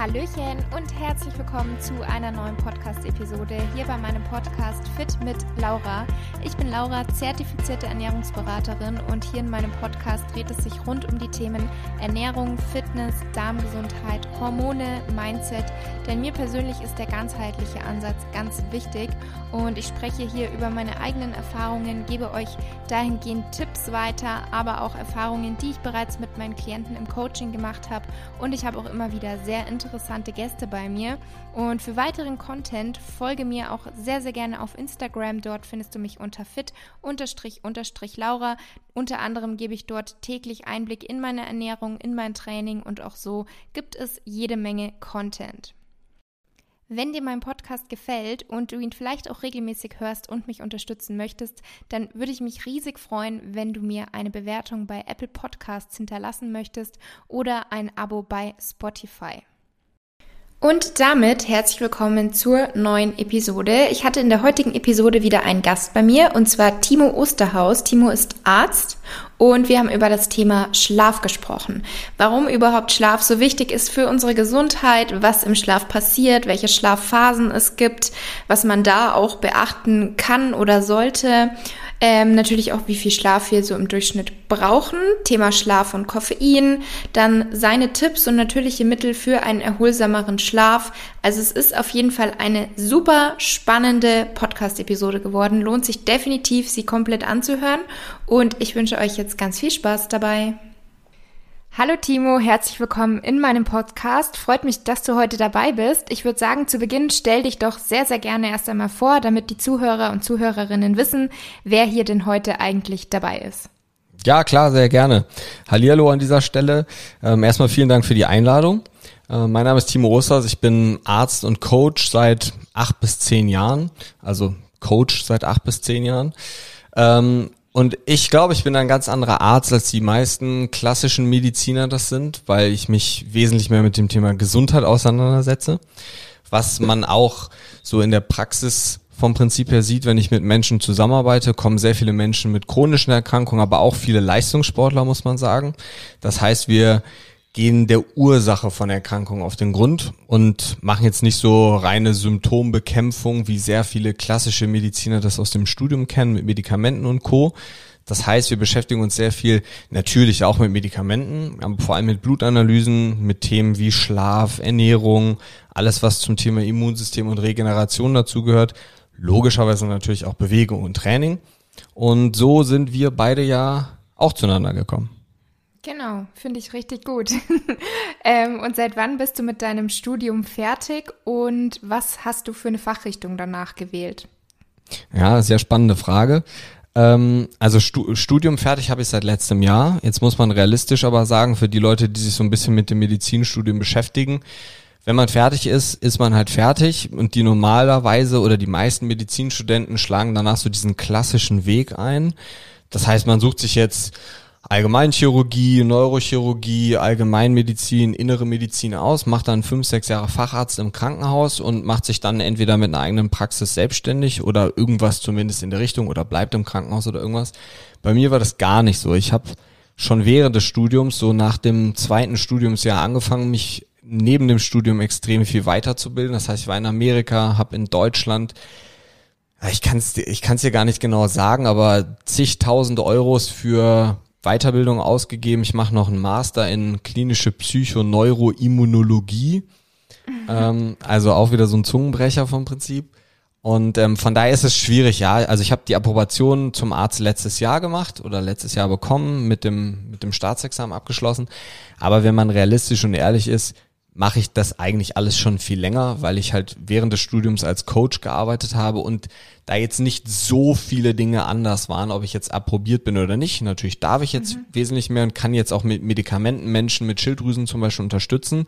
Hallöchen und herzlich willkommen zu einer neuen Podcast-Episode hier bei meinem Podcast Fit mit Laura. Ich bin Laura, zertifizierte Ernährungsberaterin und hier in meinem Podcast dreht es sich rund um die Themen Ernährung, Fitness, Darmgesundheit, Hormone, Mindset. Denn mir persönlich ist der ganzheitliche Ansatz ganz wichtig und ich spreche hier über meine eigenen Erfahrungen, gebe euch dahingehend Tipps weiter, aber auch Erfahrungen, die ich bereits mit meinen Klienten im Coaching gemacht habe und ich habe auch immer wieder sehr interessante interessante Gäste bei mir. Und für weiteren Content folge mir auch sehr, sehr gerne auf Instagram. Dort findest du mich unter fit-laura. Unter anderem gebe ich dort täglich Einblick in meine Ernährung, in mein Training und auch so gibt es jede Menge Content. Wenn dir mein Podcast gefällt und du ihn vielleicht auch regelmäßig hörst und mich unterstützen möchtest, dann würde ich mich riesig freuen, wenn du mir eine Bewertung bei Apple Podcasts hinterlassen möchtest oder ein Abo bei Spotify. Und damit herzlich willkommen zur neuen Episode. Ich hatte in der heutigen Episode wieder einen Gast bei mir und zwar Timo Osterhaus. Timo ist Arzt und wir haben über das Thema Schlaf gesprochen. Warum überhaupt Schlaf so wichtig ist für unsere Gesundheit, was im Schlaf passiert, welche Schlafphasen es gibt, was man da auch beachten kann oder sollte. Ähm, natürlich auch, wie viel Schlaf wir so im Durchschnitt brauchen. Thema Schlaf und Koffein. Dann seine Tipps und natürliche Mittel für einen erholsameren Schlaf. Also es ist auf jeden Fall eine super spannende Podcast-Episode geworden. Lohnt sich definitiv, sie komplett anzuhören. Und ich wünsche euch jetzt ganz viel Spaß dabei. Hallo Timo, herzlich willkommen in meinem Podcast. Freut mich, dass du heute dabei bist. Ich würde sagen, zu Beginn stell dich doch sehr, sehr gerne erst einmal vor, damit die Zuhörer und Zuhörerinnen wissen, wer hier denn heute eigentlich dabei ist. Ja, klar, sehr gerne. Hallihallo an dieser Stelle. Ähm, erstmal vielen Dank für die Einladung. Äh, mein Name ist Timo Osters. Ich bin Arzt und Coach seit acht bis zehn Jahren. Also Coach seit acht bis zehn Jahren. Ähm, und ich glaube, ich bin ein ganz anderer Arzt, als die meisten klassischen Mediziner das sind, weil ich mich wesentlich mehr mit dem Thema Gesundheit auseinandersetze. Was man auch so in der Praxis vom Prinzip her sieht, wenn ich mit Menschen zusammenarbeite, kommen sehr viele Menschen mit chronischen Erkrankungen, aber auch viele Leistungssportler, muss man sagen. Das heißt, wir gehen der Ursache von Erkrankungen auf den Grund und machen jetzt nicht so reine Symptombekämpfung, wie sehr viele klassische Mediziner das aus dem Studium kennen, mit Medikamenten und Co. Das heißt, wir beschäftigen uns sehr viel natürlich auch mit Medikamenten, aber vor allem mit Blutanalysen, mit Themen wie Schlaf, Ernährung, alles was zum Thema Immunsystem und Regeneration dazugehört. Logischerweise natürlich auch Bewegung und Training. Und so sind wir beide ja auch zueinander gekommen. Genau, finde ich richtig gut. ähm, und seit wann bist du mit deinem Studium fertig und was hast du für eine Fachrichtung danach gewählt? Ja, sehr spannende Frage. Ähm, also Stu Studium fertig habe ich seit letztem Jahr. Jetzt muss man realistisch aber sagen, für die Leute, die sich so ein bisschen mit dem Medizinstudium beschäftigen, wenn man fertig ist, ist man halt fertig und die normalerweise oder die meisten Medizinstudenten schlagen danach so diesen klassischen Weg ein. Das heißt, man sucht sich jetzt Allgemeinchirurgie, Neurochirurgie, Allgemeinmedizin, innere Medizin aus, macht dann fünf, sechs Jahre Facharzt im Krankenhaus und macht sich dann entweder mit einer eigenen Praxis selbstständig oder irgendwas zumindest in der Richtung oder bleibt im Krankenhaus oder irgendwas. Bei mir war das gar nicht so. Ich habe schon während des Studiums, so nach dem zweiten Studiumsjahr angefangen, mich neben dem Studium extrem viel weiterzubilden. Das heißt, ich war in Amerika, habe in Deutschland ich kann es ich kann's dir gar nicht genau sagen, aber zigtausende Euros für Weiterbildung ausgegeben. Ich mache noch einen Master in klinische Psychoneuroimmunologie. Mhm. Ähm, also auch wieder so ein Zungenbrecher vom Prinzip. Und ähm, von daher ist es schwierig, ja. Also ich habe die Approbation zum Arzt letztes Jahr gemacht oder letztes Jahr bekommen, mit dem, mit dem Staatsexamen abgeschlossen. Aber wenn man realistisch und ehrlich ist, mache ich das eigentlich alles schon viel länger, weil ich halt während des Studiums als Coach gearbeitet habe und da jetzt nicht so viele Dinge anders waren, ob ich jetzt approbiert bin oder nicht. Natürlich darf ich jetzt mhm. wesentlich mehr und kann jetzt auch mit Medikamenten Menschen mit Schilddrüsen zum Beispiel unterstützen,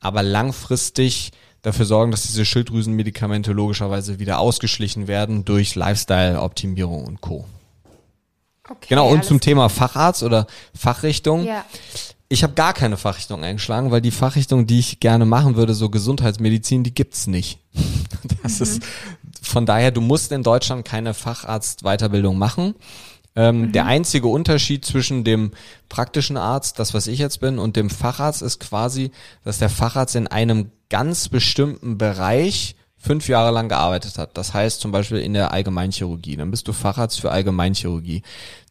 aber langfristig dafür sorgen, dass diese Schilddrüsenmedikamente logischerweise wieder ausgeschlichen werden durch Lifestyle-Optimierung und Co. Okay, genau, und zum Thema Facharzt oder Fachrichtung. Ja ich habe gar keine Fachrichtung eingeschlagen, weil die Fachrichtung, die ich gerne machen würde, so Gesundheitsmedizin, die gibt's nicht. Das mhm. ist von daher, du musst in Deutschland keine Facharztweiterbildung machen. Ähm, mhm. Der einzige Unterschied zwischen dem praktischen Arzt, das was ich jetzt bin, und dem Facharzt ist quasi, dass der Facharzt in einem ganz bestimmten Bereich fünf Jahre lang gearbeitet hat. Das heißt zum Beispiel in der Allgemeinchirurgie. Dann bist du Facharzt für Allgemeinchirurgie.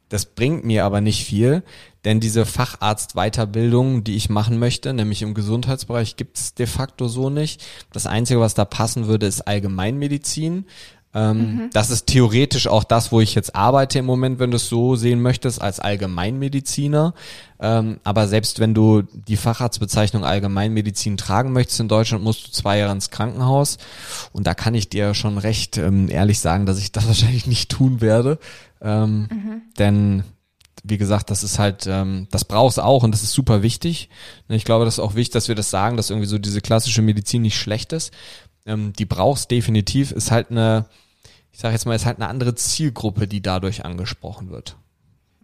Das bringt mir aber nicht viel, denn diese Facharztweiterbildung, die ich machen möchte, nämlich im Gesundheitsbereich, gibt's de facto so nicht. Das Einzige, was da passen würde, ist Allgemeinmedizin. Ähm, mhm. Das ist theoretisch auch das, wo ich jetzt arbeite im Moment, wenn du es so sehen möchtest, als Allgemeinmediziner. Ähm, aber selbst wenn du die Facharztbezeichnung Allgemeinmedizin tragen möchtest in Deutschland, musst du zwei Jahre ins Krankenhaus. Und da kann ich dir schon recht ähm, ehrlich sagen, dass ich das wahrscheinlich nicht tun werde. Ähm, mhm. Denn wie gesagt, das ist halt, ähm, das brauchst auch und das ist super wichtig. Ich glaube, das ist auch wichtig, dass wir das sagen, dass irgendwie so diese klassische Medizin nicht schlecht ist. Ähm, die brauchst definitiv, ist halt eine, ich sage jetzt mal, ist halt eine andere Zielgruppe, die dadurch angesprochen wird.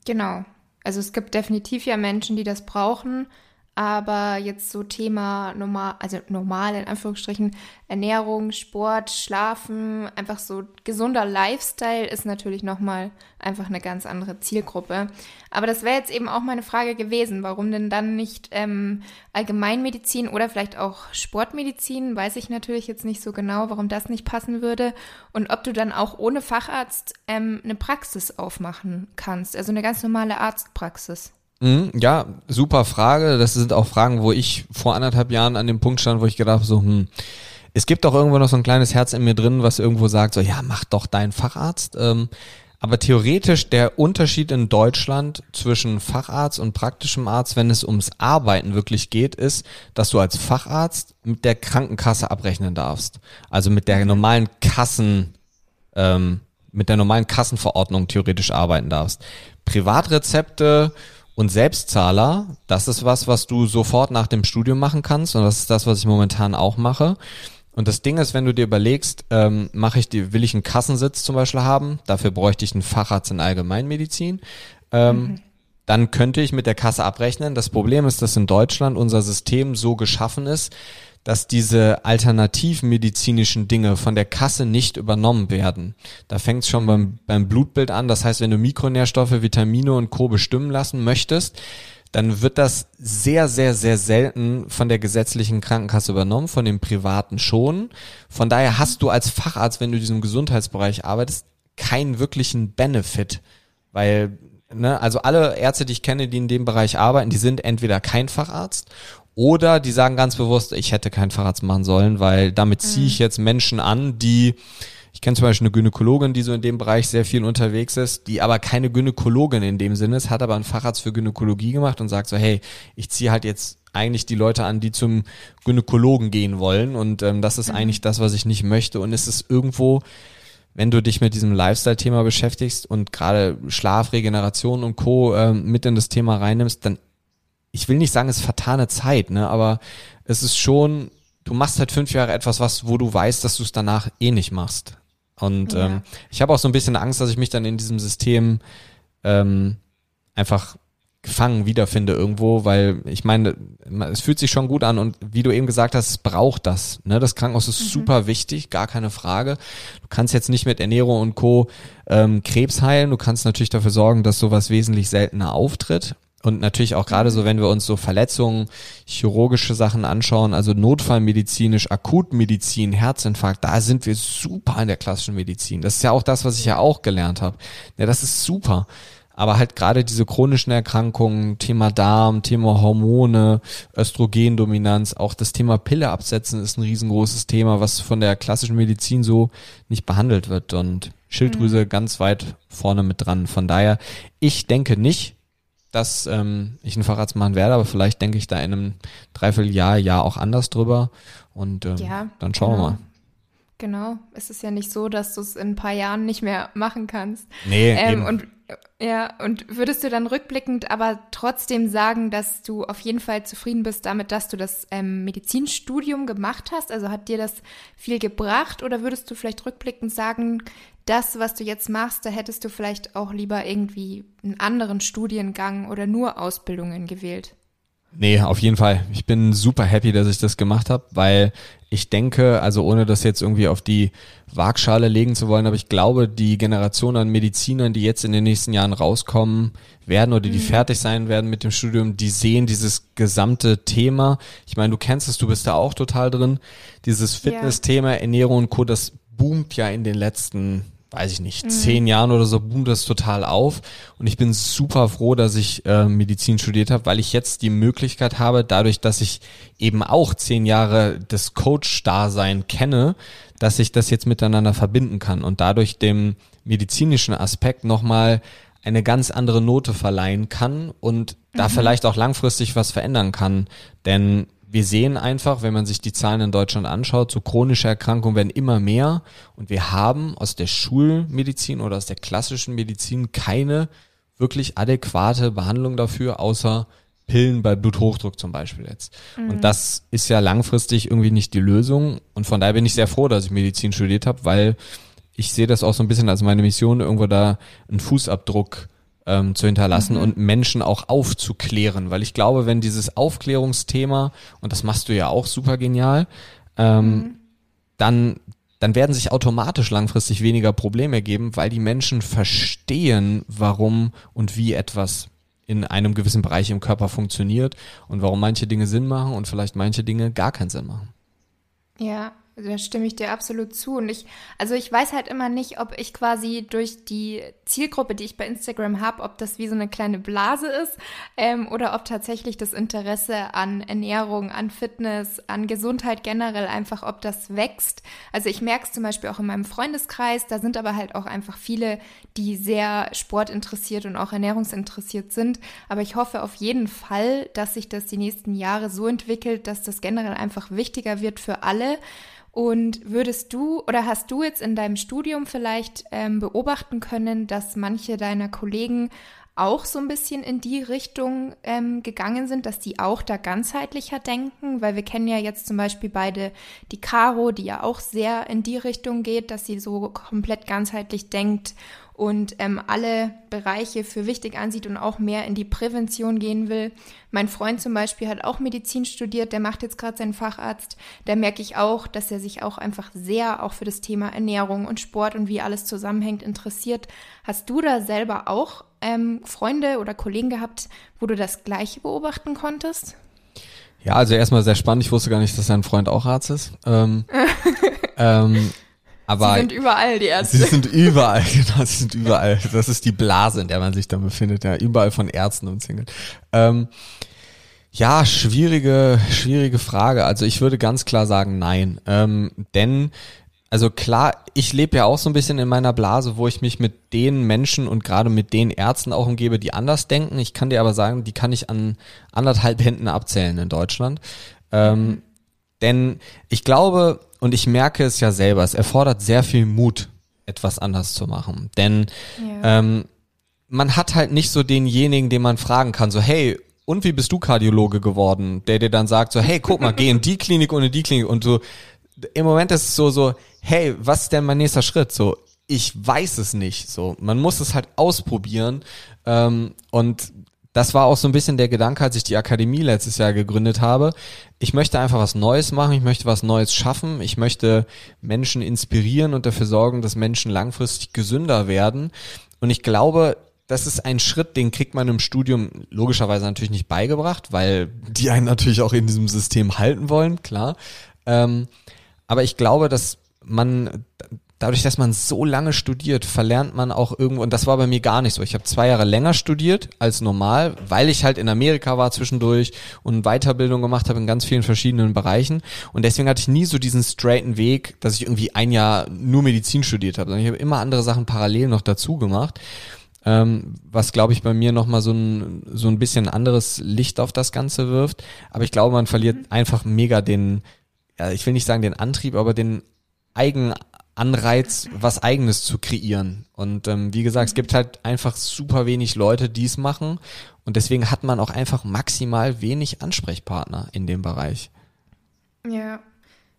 Genau. Also es gibt definitiv ja Menschen, die das brauchen, aber jetzt so Thema normal, also normal in Anführungsstrichen, Ernährung, Sport, Schlafen, einfach so gesunder Lifestyle ist natürlich nochmal einfach eine ganz andere Zielgruppe. Aber das wäre jetzt eben auch meine Frage gewesen, warum denn dann nicht ähm, Allgemeinmedizin oder vielleicht auch Sportmedizin, weiß ich natürlich jetzt nicht so genau, warum das nicht passen würde. Und ob du dann auch ohne Facharzt ähm, eine Praxis aufmachen kannst, also eine ganz normale Arztpraxis. Mhm, ja, super Frage. Das sind auch Fragen, wo ich vor anderthalb Jahren an dem Punkt stand, wo ich gedacht habe, so, hm, es gibt doch irgendwo noch so ein kleines Herz in mir drin, was irgendwo sagt, so, ja, mach doch deinen Facharzt. Ähm, aber theoretisch der Unterschied in Deutschland zwischen Facharzt und praktischem Arzt, wenn es ums Arbeiten wirklich geht, ist, dass du als Facharzt mit der Krankenkasse abrechnen darfst. Also mit der normalen Kassen, ähm, mit der normalen Kassenverordnung theoretisch arbeiten darfst. Privatrezepte und Selbstzahler, das ist was, was du sofort nach dem Studium machen kannst und das ist das, was ich momentan auch mache. Und das Ding ist, wenn du dir überlegst, ähm, mache ich die, will ich einen Kassensitz zum Beispiel haben, dafür bräuchte ich einen Facharzt in Allgemeinmedizin. Ähm, mhm. Dann könnte ich mit der Kasse abrechnen. Das Problem ist, dass in Deutschland unser System so geschaffen ist, dass diese alternativmedizinischen Dinge von der Kasse nicht übernommen werden. Da fängt es schon beim, beim Blutbild an. Das heißt, wenn du Mikronährstoffe, Vitamine und Co. bestimmen lassen möchtest, dann wird das sehr, sehr, sehr selten von der gesetzlichen Krankenkasse übernommen, von dem privaten schon. Von daher hast du als Facharzt, wenn du in diesem Gesundheitsbereich arbeitest, keinen wirklichen Benefit, weil ne, also alle Ärzte, die ich kenne, die in dem Bereich arbeiten, die sind entweder kein Facharzt oder die sagen ganz bewusst, ich hätte keinen Facharzt machen sollen, weil damit ziehe ich mhm. jetzt Menschen an, die, ich kenne zum Beispiel eine Gynäkologin, die so in dem Bereich sehr viel unterwegs ist, die aber keine Gynäkologin in dem Sinne ist, hat aber einen Facharzt für Gynäkologie gemacht und sagt so, hey, ich ziehe halt jetzt eigentlich die Leute an, die zum Gynäkologen gehen wollen und ähm, das ist mhm. eigentlich das, was ich nicht möchte und es ist irgendwo, wenn du dich mit diesem Lifestyle-Thema beschäftigst und gerade Schlaf, Regeneration und Co. Ähm, mit in das Thema reinnimmst, dann ich will nicht sagen, es ist vertane Zeit, ne, aber es ist schon, du machst halt fünf Jahre etwas, was, wo du weißt, dass du es danach eh nicht machst. Und ja. ähm, ich habe auch so ein bisschen Angst, dass ich mich dann in diesem System ähm, einfach gefangen wiederfinde irgendwo, weil ich meine, es fühlt sich schon gut an und wie du eben gesagt hast, es braucht das. Ne? Das Krankenhaus ist mhm. super wichtig, gar keine Frage. Du kannst jetzt nicht mit Ernährung und Co. Ähm, Krebs heilen. Du kannst natürlich dafür sorgen, dass sowas wesentlich seltener auftritt. Und natürlich auch gerade so, wenn wir uns so Verletzungen, chirurgische Sachen anschauen, also Notfallmedizinisch, Akutmedizin, Herzinfarkt, da sind wir super in der klassischen Medizin. Das ist ja auch das, was ich ja auch gelernt habe. Ja, das ist super. Aber halt gerade diese chronischen Erkrankungen, Thema Darm, Thema Hormone, Östrogendominanz, auch das Thema Pille absetzen ist ein riesengroßes Thema, was von der klassischen Medizin so nicht behandelt wird. Und Schilddrüse mhm. ganz weit vorne mit dran. Von daher, ich denke nicht, dass ähm, ich einen Facharzt machen werde, aber vielleicht denke ich da in einem Dreivierteljahr, Jahr auch anders drüber und ähm, ja, dann schauen genau. wir mal. Genau, es ist ja nicht so, dass du es in ein paar Jahren nicht mehr machen kannst. Nee, ähm, eben. Und ja, und würdest du dann rückblickend aber trotzdem sagen, dass du auf jeden Fall zufrieden bist damit, dass du das ähm, Medizinstudium gemacht hast? Also hat dir das viel gebracht oder würdest du vielleicht rückblickend sagen, das, was du jetzt machst, da hättest du vielleicht auch lieber irgendwie einen anderen Studiengang oder nur Ausbildungen gewählt? Nee, auf jeden Fall. Ich bin super happy, dass ich das gemacht habe, weil ich denke, also ohne das jetzt irgendwie auf die Waagschale legen zu wollen, aber ich glaube, die Generation an Medizinern, die jetzt in den nächsten Jahren rauskommen werden oder die mhm. fertig sein werden mit dem Studium, die sehen dieses gesamte Thema. Ich meine, du kennst es, du bist da auch total drin. Dieses Fitness-Thema, Ernährung und Co., das boomt ja in den letzten weiß ich nicht, mhm. zehn Jahren oder so boomt das total auf. Und ich bin super froh, dass ich äh, Medizin studiert habe, weil ich jetzt die Möglichkeit habe, dadurch, dass ich eben auch zehn Jahre des Coach-Dasein kenne, dass ich das jetzt miteinander verbinden kann und dadurch dem medizinischen Aspekt nochmal eine ganz andere Note verleihen kann und da mhm. vielleicht auch langfristig was verändern kann. Denn wir sehen einfach, wenn man sich die Zahlen in Deutschland anschaut, so chronische Erkrankungen werden immer mehr und wir haben aus der Schulmedizin oder aus der klassischen Medizin keine wirklich adäquate Behandlung dafür, außer Pillen bei Bluthochdruck zum Beispiel jetzt. Mhm. Und das ist ja langfristig irgendwie nicht die Lösung. Und von daher bin ich sehr froh, dass ich Medizin studiert habe, weil ich sehe das auch so ein bisschen als meine Mission, irgendwo da einen Fußabdruck ähm, zu hinterlassen mhm. und Menschen auch aufzuklären, weil ich glaube, wenn dieses Aufklärungsthema, und das machst du ja auch super genial, ähm, mhm. dann, dann werden sich automatisch langfristig weniger Probleme ergeben, weil die Menschen verstehen, warum und wie etwas in einem gewissen Bereich im Körper funktioniert und warum manche Dinge Sinn machen und vielleicht manche Dinge gar keinen Sinn machen. Ja, da stimme ich dir absolut zu. Und ich, also ich weiß halt immer nicht, ob ich quasi durch die Zielgruppe, die ich bei Instagram habe, ob das wie so eine kleine Blase ist ähm, oder ob tatsächlich das Interesse an Ernährung, an Fitness, an Gesundheit generell einfach, ob das wächst. Also ich merke es zum Beispiel auch in meinem Freundeskreis, da sind aber halt auch einfach viele, die sehr sportinteressiert und auch ernährungsinteressiert sind. Aber ich hoffe auf jeden Fall, dass sich das die nächsten Jahre so entwickelt, dass das generell einfach wichtiger wird für alle. Und würdest du oder hast du jetzt in deinem Studium vielleicht ähm, beobachten können, dass manche deiner Kollegen auch so ein bisschen in die Richtung ähm, gegangen sind, dass die auch da ganzheitlicher denken? Weil wir kennen ja jetzt zum Beispiel beide die Caro, die ja auch sehr in die Richtung geht, dass sie so komplett ganzheitlich denkt und ähm, alle Bereiche für wichtig ansieht und auch mehr in die Prävention gehen will. Mein Freund zum Beispiel hat auch Medizin studiert, der macht jetzt gerade seinen Facharzt. Da merke ich auch, dass er sich auch einfach sehr auch für das Thema Ernährung und Sport und wie alles zusammenhängt interessiert. Hast du da selber auch ähm, Freunde oder Kollegen gehabt, wo du das Gleiche beobachten konntest? Ja, also erstmal sehr spannend. Ich wusste gar nicht, dass dein Freund auch Arzt ist. Ähm, ähm, aber sie sind überall, die Ärzte. Sie sind überall, genau, sie sind überall. Das ist die Blase, in der man sich dann befindet, ja, überall von Ärzten umzingelt. Ähm, ja, schwierige, schwierige Frage. Also ich würde ganz klar sagen, nein. Ähm, denn, also klar, ich lebe ja auch so ein bisschen in meiner Blase, wo ich mich mit den Menschen und gerade mit den Ärzten auch umgebe, die anders denken. Ich kann dir aber sagen, die kann ich an anderthalb Händen abzählen in Deutschland. Ähm, denn ich glaube, und ich merke es ja selber, es erfordert sehr viel Mut, etwas anders zu machen. Denn ja. ähm, man hat halt nicht so denjenigen, den man fragen kann, so hey, und wie bist du Kardiologe geworden? Der dir dann sagt so, hey, guck mal, geh in die Klinik und in die Klinik und so. Im Moment ist es so, so, hey, was ist denn mein nächster Schritt? So, ich weiß es nicht. So, man muss es halt ausprobieren. Ähm, und das war auch so ein bisschen der Gedanke, als ich die Akademie letztes Jahr gegründet habe. Ich möchte einfach was Neues machen, ich möchte was Neues schaffen, ich möchte Menschen inspirieren und dafür sorgen, dass Menschen langfristig gesünder werden. Und ich glaube, das ist ein Schritt, den kriegt man im Studium logischerweise natürlich nicht beigebracht, weil die einen natürlich auch in diesem System halten wollen, klar. Ähm, aber ich glaube, dass man dadurch, dass man so lange studiert, verlernt man auch irgendwo, und das war bei mir gar nicht so. Ich habe zwei Jahre länger studiert als normal, weil ich halt in Amerika war zwischendurch und Weiterbildung gemacht habe in ganz vielen verschiedenen Bereichen. Und deswegen hatte ich nie so diesen straighten Weg, dass ich irgendwie ein Jahr nur Medizin studiert habe, sondern ich habe immer andere Sachen parallel noch dazu gemacht. Ähm, was glaube ich bei mir nochmal so ein, so ein bisschen anderes Licht auf das Ganze wirft. Aber ich glaube, man verliert mhm. einfach mega den, ja, ich will nicht sagen den Antrieb, aber den eigen Anreiz, was eigenes zu kreieren. Und ähm, wie gesagt, es gibt halt einfach super wenig Leute, die es machen. Und deswegen hat man auch einfach maximal wenig Ansprechpartner in dem Bereich. Ja.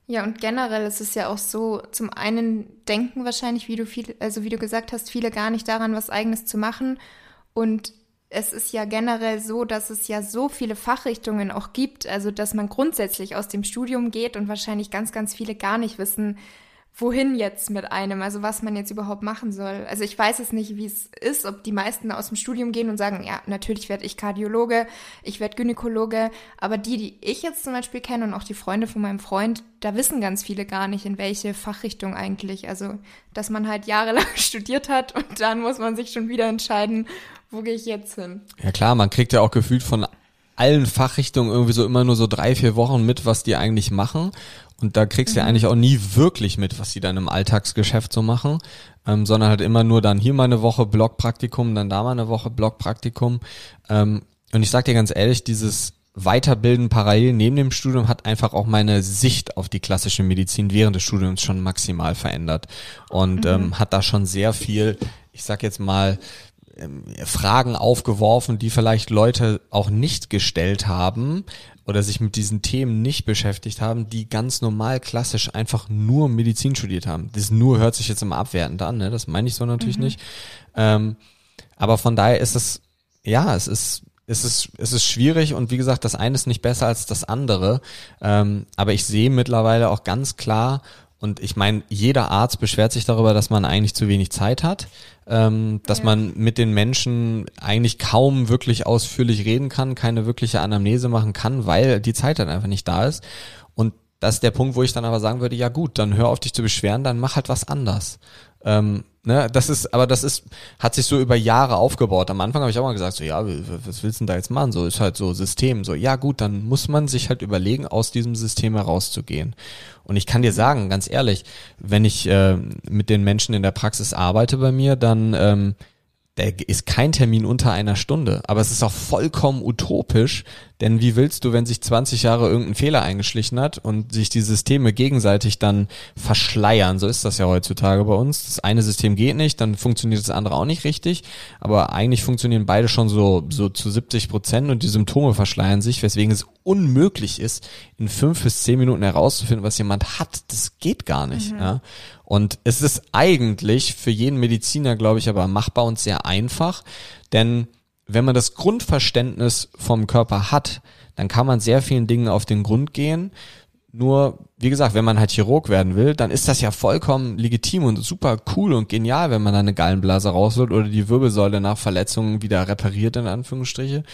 Ja, und generell ist es ja auch so, zum einen denken wahrscheinlich, wie du viel, also wie du gesagt hast, viele gar nicht daran, was eigenes zu machen. Und es ist ja generell so, dass es ja so viele Fachrichtungen auch gibt, also dass man grundsätzlich aus dem Studium geht und wahrscheinlich ganz, ganz viele gar nicht wissen, wohin jetzt mit einem, also was man jetzt überhaupt machen soll. Also ich weiß es nicht, wie es ist, ob die meisten aus dem Studium gehen und sagen, ja, natürlich werde ich Kardiologe, ich werde Gynäkologe, aber die, die ich jetzt zum Beispiel kenne und auch die Freunde von meinem Freund, da wissen ganz viele gar nicht, in welche Fachrichtung eigentlich. Also, dass man halt jahrelang studiert hat und dann muss man sich schon wieder entscheiden, wo gehe ich jetzt hin. Ja klar, man kriegt ja auch gefühlt von allen Fachrichtungen irgendwie so immer nur so drei, vier Wochen mit, was die eigentlich machen. Und da kriegst du mhm. ja eigentlich auch nie wirklich mit, was die dann im Alltagsgeschäft so machen, ähm, sondern halt immer nur dann hier mal eine Woche Blockpraktikum, dann da mal eine Woche Blockpraktikum. Ähm, und ich sag dir ganz ehrlich, dieses Weiterbilden parallel neben dem Studium hat einfach auch meine Sicht auf die klassische Medizin während des Studiums schon maximal verändert und mhm. ähm, hat da schon sehr viel, ich sag jetzt mal, ähm, Fragen aufgeworfen, die vielleicht Leute auch nicht gestellt haben oder sich mit diesen Themen nicht beschäftigt haben, die ganz normal klassisch einfach nur Medizin studiert haben. Das nur hört sich jetzt immer abwertend an, ne? das meine ich so natürlich mhm. nicht. Ähm, aber von daher ist es, ja, es ist, es ist, es ist schwierig und wie gesagt, das eine ist nicht besser als das andere. Ähm, aber ich sehe mittlerweile auch ganz klar, und ich meine, jeder Arzt beschwert sich darüber, dass man eigentlich zu wenig Zeit hat, ähm, dass ja. man mit den Menschen eigentlich kaum wirklich ausführlich reden kann, keine wirkliche Anamnese machen kann, weil die Zeit dann einfach nicht da ist. Und das ist der Punkt, wo ich dann aber sagen würde, ja gut, dann hör auf dich zu beschweren, dann mach halt was anders. Ähm, ne, das ist, aber das ist, hat sich so über Jahre aufgebaut. Am Anfang habe ich auch mal gesagt, so ja, was willst du denn da jetzt machen? So ist halt so System. So ja gut, dann muss man sich halt überlegen, aus diesem System herauszugehen. Und ich kann dir sagen, ganz ehrlich, wenn ich äh, mit den Menschen in der Praxis arbeite bei mir, dann ähm, der ist kein Termin unter einer Stunde. Aber es ist auch vollkommen utopisch, denn wie willst du, wenn sich 20 Jahre irgendein Fehler eingeschlichen hat und sich die Systeme gegenseitig dann verschleiern? So ist das ja heutzutage bei uns. Das eine System geht nicht, dann funktioniert das andere auch nicht richtig. Aber eigentlich funktionieren beide schon so, so zu 70 Prozent und die Symptome verschleiern sich, weswegen es unmöglich ist, in fünf bis zehn Minuten herauszufinden, was jemand hat. Das geht gar nicht. Mhm. Ja? Und es ist eigentlich für jeden Mediziner, glaube ich, aber machbar und sehr einfach, denn wenn man das Grundverständnis vom Körper hat, dann kann man sehr vielen Dingen auf den Grund gehen. Nur, wie gesagt, wenn man halt Chirurg werden will, dann ist das ja vollkommen legitim und super cool und genial, wenn man da eine Gallenblase rausholt oder die Wirbelsäule nach Verletzungen wieder repariert, in Anführungsstriche.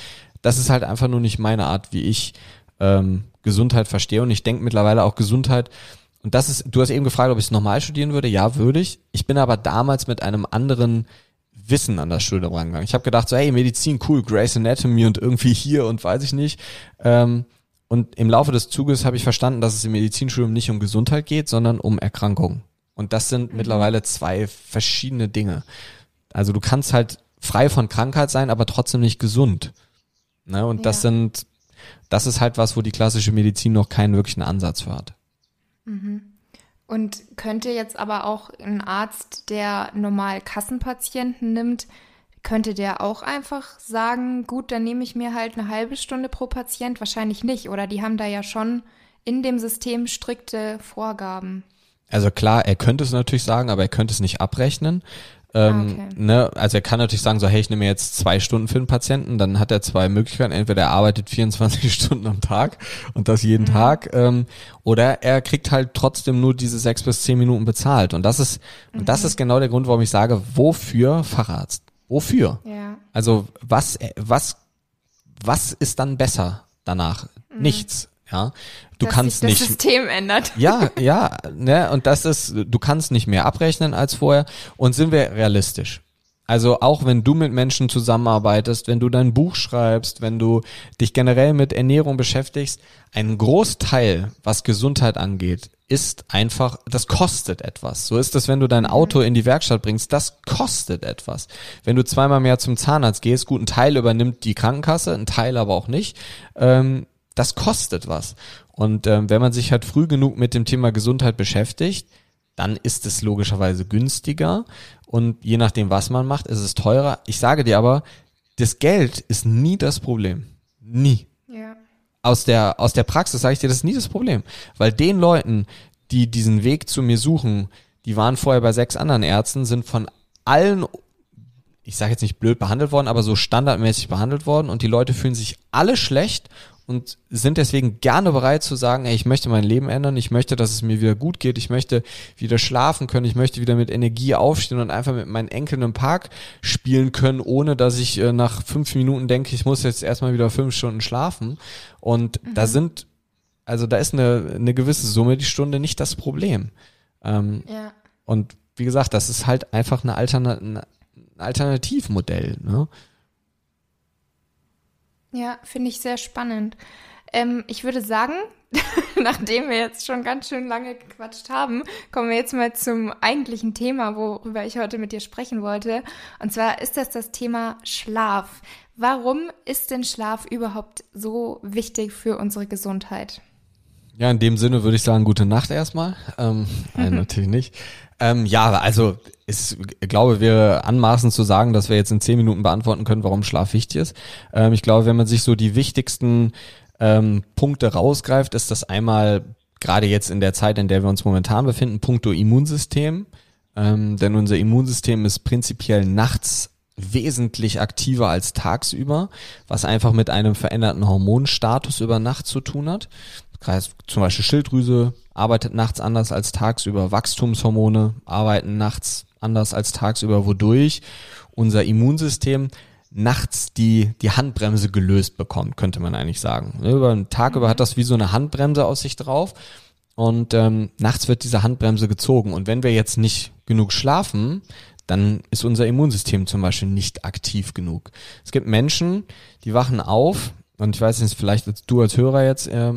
Das ist halt einfach nur nicht meine Art, wie ich ähm, Gesundheit verstehe. Und ich denke mittlerweile auch Gesundheit, und das ist, du hast eben gefragt, ob ich es normal studieren würde. Ja, würde ich. Ich bin aber damals mit einem anderen Wissen an das Studium rangegangen. Ich habe gedacht, so, hey, Medizin, cool, Grace Anatomy und irgendwie hier und weiß ich nicht. Ähm, und im Laufe des Zuges habe ich verstanden, dass es im Medizinstudium nicht um Gesundheit geht, sondern um Erkrankungen. Und das sind mhm. mittlerweile zwei verschiedene Dinge. Also du kannst halt frei von Krankheit sein, aber trotzdem nicht gesund. Ne? Und ja. das sind, das ist halt was, wo die klassische Medizin noch keinen wirklichen Ansatz für hat. Mhm. Und könnte jetzt aber auch ein Arzt, der normal Kassenpatienten nimmt, könnte der auch einfach sagen, gut, dann nehme ich mir halt eine halbe Stunde pro Patient? Wahrscheinlich nicht, oder? Die haben da ja schon in dem System strikte Vorgaben. Also klar, er könnte es natürlich sagen, aber er könnte es nicht abrechnen. Ähm, ah, okay. ne, also er kann natürlich sagen, so, hey, ich nehme jetzt zwei Stunden für einen Patienten, dann hat er zwei Möglichkeiten. Entweder er arbeitet 24 Stunden am Tag und das jeden mhm. Tag, ähm, oder er kriegt halt trotzdem nur diese sechs bis zehn Minuten bezahlt. Und das ist, mhm. und das mhm. ist genau der Grund, warum ich sage, wofür Facharzt? Wofür? Ja. Also was, was, was ist dann besser danach? Mhm. Nichts. Ja, du Dass kannst sich nicht. Das System ändert. Ja, ja, ne, und das ist, du kannst nicht mehr abrechnen als vorher. Und sind wir realistisch? Also auch wenn du mit Menschen zusammenarbeitest, wenn du dein Buch schreibst, wenn du dich generell mit Ernährung beschäftigst, ein Großteil, was Gesundheit angeht, ist einfach, das kostet etwas. So ist es, wenn du dein mhm. Auto in die Werkstatt bringst, das kostet etwas. Wenn du zweimal mehr zum Zahnarzt gehst, gut, ein Teil übernimmt die Krankenkasse, ein Teil aber auch nicht. Ähm, das kostet was. Und ähm, wenn man sich halt früh genug mit dem Thema Gesundheit beschäftigt, dann ist es logischerweise günstiger und je nachdem, was man macht, ist es teurer. Ich sage dir aber, das Geld ist nie das Problem. Nie. Ja. Aus der, aus der Praxis sage ich dir, das ist nie das Problem. Weil den Leuten, die diesen Weg zu mir suchen, die waren vorher bei sechs anderen Ärzten, sind von allen ich sage jetzt nicht blöd behandelt worden, aber so standardmäßig behandelt worden und die Leute fühlen sich alle schlecht und sind deswegen gerne bereit zu sagen, ey, ich möchte mein Leben ändern, ich möchte, dass es mir wieder gut geht, ich möchte wieder schlafen können, ich möchte wieder mit Energie aufstehen und einfach mit meinen Enkeln im Park spielen können, ohne dass ich äh, nach fünf Minuten denke, ich muss jetzt erstmal wieder fünf Stunden schlafen. Und mhm. da sind, also da ist eine, eine gewisse Summe die Stunde nicht das Problem. Ähm, ja. Und wie gesagt, das ist halt einfach eine, Altern Alternativmodell. Ne? Ja, finde ich sehr spannend. Ähm, ich würde sagen, nachdem wir jetzt schon ganz schön lange gequatscht haben, kommen wir jetzt mal zum eigentlichen Thema, worüber ich heute mit dir sprechen wollte. Und zwar ist das das Thema Schlaf. Warum ist denn Schlaf überhaupt so wichtig für unsere Gesundheit? Ja, in dem Sinne würde ich sagen, gute Nacht erstmal. Ähm, nein, natürlich nicht. Ähm, ja, also ich glaube, wäre anmaßend zu sagen, dass wir jetzt in zehn Minuten beantworten können, warum Schlaf wichtig ist. Ähm, ich glaube, wenn man sich so die wichtigsten ähm, Punkte rausgreift, ist das einmal gerade jetzt in der Zeit, in der wir uns momentan befinden, puncto Immunsystem. Ähm, denn unser Immunsystem ist prinzipiell nachts wesentlich aktiver als tagsüber, was einfach mit einem veränderten Hormonstatus über Nacht zu tun hat. Zum Beispiel Schilddrüse arbeitet nachts anders als tagsüber, Wachstumshormone arbeiten nachts anders als tagsüber, wodurch unser Immunsystem nachts die, die Handbremse gelöst bekommt, könnte man eigentlich sagen. Ne, über den Tag über hat das wie so eine Handbremse aus sich drauf und ähm, nachts wird diese Handbremse gezogen. Und wenn wir jetzt nicht genug schlafen, dann ist unser Immunsystem zum Beispiel nicht aktiv genug. Es gibt Menschen, die wachen auf, und ich weiß nicht, vielleicht als du als Hörer jetzt äh,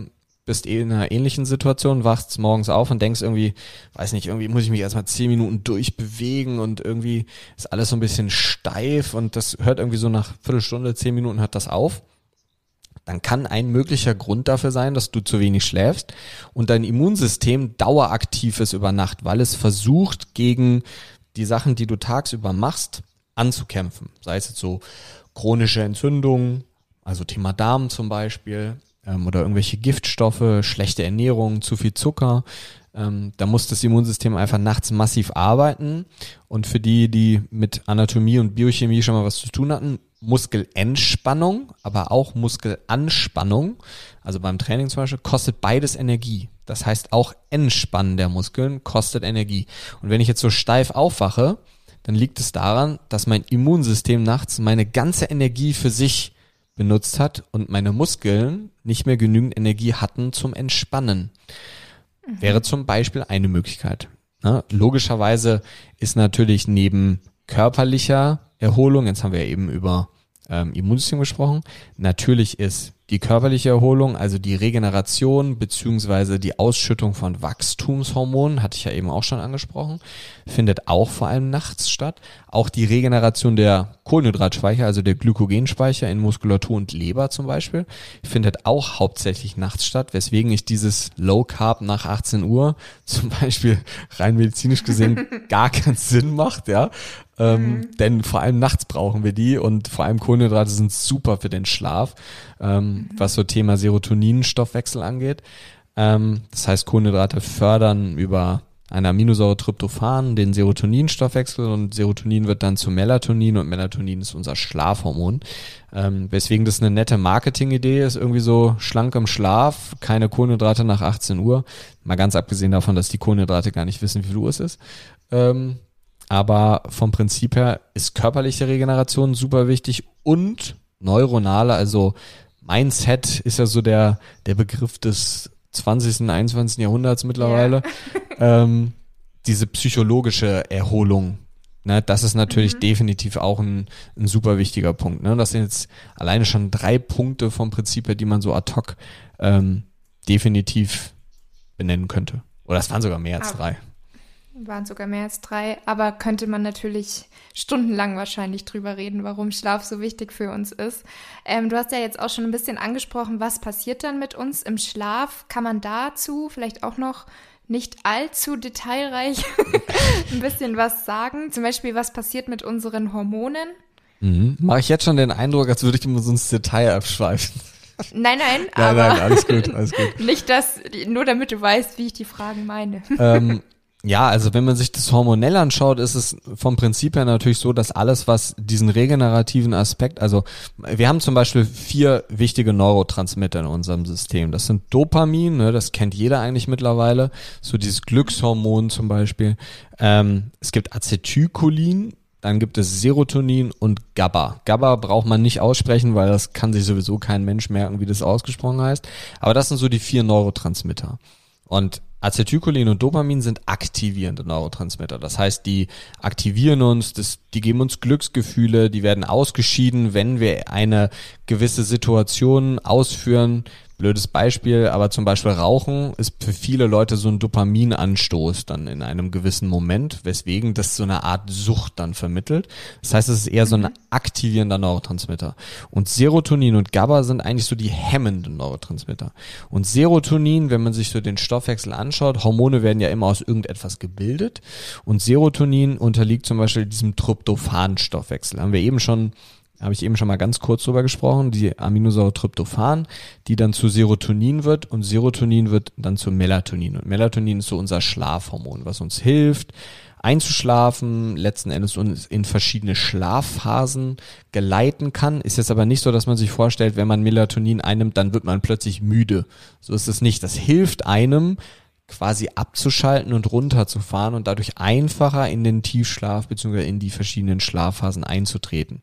bist eh in einer ähnlichen Situation, wachst morgens auf und denkst irgendwie, weiß nicht, irgendwie muss ich mich erstmal zehn Minuten durchbewegen und irgendwie ist alles so ein bisschen steif und das hört irgendwie so nach Viertelstunde, zehn Minuten hört das auf. Dann kann ein möglicher Grund dafür sein, dass du zu wenig schläfst und dein Immunsystem daueraktiv ist über Nacht, weil es versucht, gegen die Sachen, die du tagsüber machst, anzukämpfen. Sei es jetzt so chronische Entzündungen, also Thema Darm zum Beispiel, ähm, oder irgendwelche Giftstoffe, schlechte Ernährung, zu viel Zucker. Ähm, da muss das Immunsystem einfach nachts massiv arbeiten. Und für die, die mit Anatomie und Biochemie schon mal was zu tun hatten, Muskelentspannung, aber auch Muskelanspannung, also beim Training zum Beispiel, kostet beides Energie. Das heißt, auch Entspannen der Muskeln kostet Energie. Und wenn ich jetzt so steif aufwache, dann liegt es daran, dass mein Immunsystem nachts meine ganze Energie für sich benutzt hat und meine Muskeln nicht mehr genügend Energie hatten zum Entspannen. Mhm. Wäre zum Beispiel eine Möglichkeit. Ne? Logischerweise ist natürlich neben körperlicher Erholung, jetzt haben wir eben über ähm, Immunsystem gesprochen, natürlich ist die körperliche Erholung, also die Regeneration beziehungsweise die Ausschüttung von Wachstumshormonen, hatte ich ja eben auch schon angesprochen, findet auch vor allem nachts statt. Auch die Regeneration der Kohlenhydratspeicher, also der Glykogenspeicher in Muskulatur und Leber zum Beispiel, findet auch hauptsächlich nachts statt, weswegen ich dieses Low Carb nach 18 Uhr zum Beispiel rein medizinisch gesehen gar keinen Sinn macht, ja. Ähm, mhm. Denn vor allem nachts brauchen wir die und vor allem Kohlenhydrate sind super für den Schlaf, ähm, mhm. was so Thema Serotoninstoffwechsel angeht. Ähm, das heißt, Kohlenhydrate fördern über eine Aminosäure Tryptophan den Serotoninstoffwechsel und Serotonin wird dann zu Melatonin und Melatonin ist unser Schlafhormon. Ähm, weswegen das eine nette Marketingidee ist, irgendwie so schlank im Schlaf, keine Kohlenhydrate nach 18 Uhr. Mal ganz abgesehen davon, dass die Kohlenhydrate gar nicht wissen, wie viel Uhr es ist. Ähm, aber vom Prinzip her ist körperliche Regeneration super wichtig und neuronale, also Mindset ist ja so der, der Begriff des 20. und 21. Jahrhunderts mittlerweile. Ja. ähm, diese psychologische Erholung. Ne, das ist natürlich mhm. definitiv auch ein, ein super wichtiger Punkt. Ne? Das sind jetzt alleine schon drei Punkte vom Prinzip her, die man so ad hoc ähm, definitiv benennen könnte. Oder es waren sogar mehr als ah. drei. Waren sogar mehr als drei, aber könnte man natürlich stundenlang wahrscheinlich drüber reden, warum Schlaf so wichtig für uns ist. Ähm, du hast ja jetzt auch schon ein bisschen angesprochen, was passiert dann mit uns im Schlaf? Kann man dazu vielleicht auch noch nicht allzu detailreich ein bisschen was sagen? Zum Beispiel, was passiert mit unseren Hormonen? Mhm. Mache ich jetzt schon den Eindruck, als würde ich immer so ins Detail abschweifen. Nein, nein, nein, nein, alles gut, alles gut. Nicht das, nur damit du weißt, wie ich die Fragen meine. Ähm, Ja, also wenn man sich das hormonell anschaut, ist es vom Prinzip her natürlich so, dass alles, was diesen regenerativen Aspekt, also wir haben zum Beispiel vier wichtige Neurotransmitter in unserem System. Das sind Dopamin, ne, das kennt jeder eigentlich mittlerweile, so dieses Glückshormon zum Beispiel. Ähm, es gibt Acetylcholin, dann gibt es Serotonin und GABA. GABA braucht man nicht aussprechen, weil das kann sich sowieso kein Mensch merken, wie das ausgesprochen heißt. Aber das sind so die vier Neurotransmitter. Und Acetylcholin und Dopamin sind aktivierende Neurotransmitter. Das heißt, die aktivieren uns, das, die geben uns Glücksgefühle, die werden ausgeschieden, wenn wir eine gewisse Situation ausführen, Blödes Beispiel, aber zum Beispiel Rauchen ist für viele Leute so ein Dopaminanstoß dann in einem gewissen Moment, weswegen das so eine Art Sucht dann vermittelt. Das heißt, es ist eher so ein mhm. aktivierender Neurotransmitter. Und Serotonin und GABA sind eigentlich so die hemmenden Neurotransmitter. Und Serotonin, wenn man sich so den Stoffwechsel anschaut, Hormone werden ja immer aus irgendetwas gebildet. Und Serotonin unterliegt zum Beispiel diesem Tryptophan-Stoffwechsel. Haben wir eben schon habe ich eben schon mal ganz kurz drüber gesprochen, die Aminosäure Tryptophan, die dann zu Serotonin wird und Serotonin wird dann zu Melatonin. Und Melatonin ist so unser Schlafhormon, was uns hilft, einzuschlafen, letzten Endes uns in verschiedene Schlafphasen geleiten kann. Ist jetzt aber nicht so, dass man sich vorstellt, wenn man Melatonin einnimmt, dann wird man plötzlich müde. So ist es nicht. Das hilft einem, quasi abzuschalten und runterzufahren und dadurch einfacher in den Tiefschlaf bzw. in die verschiedenen Schlafphasen einzutreten.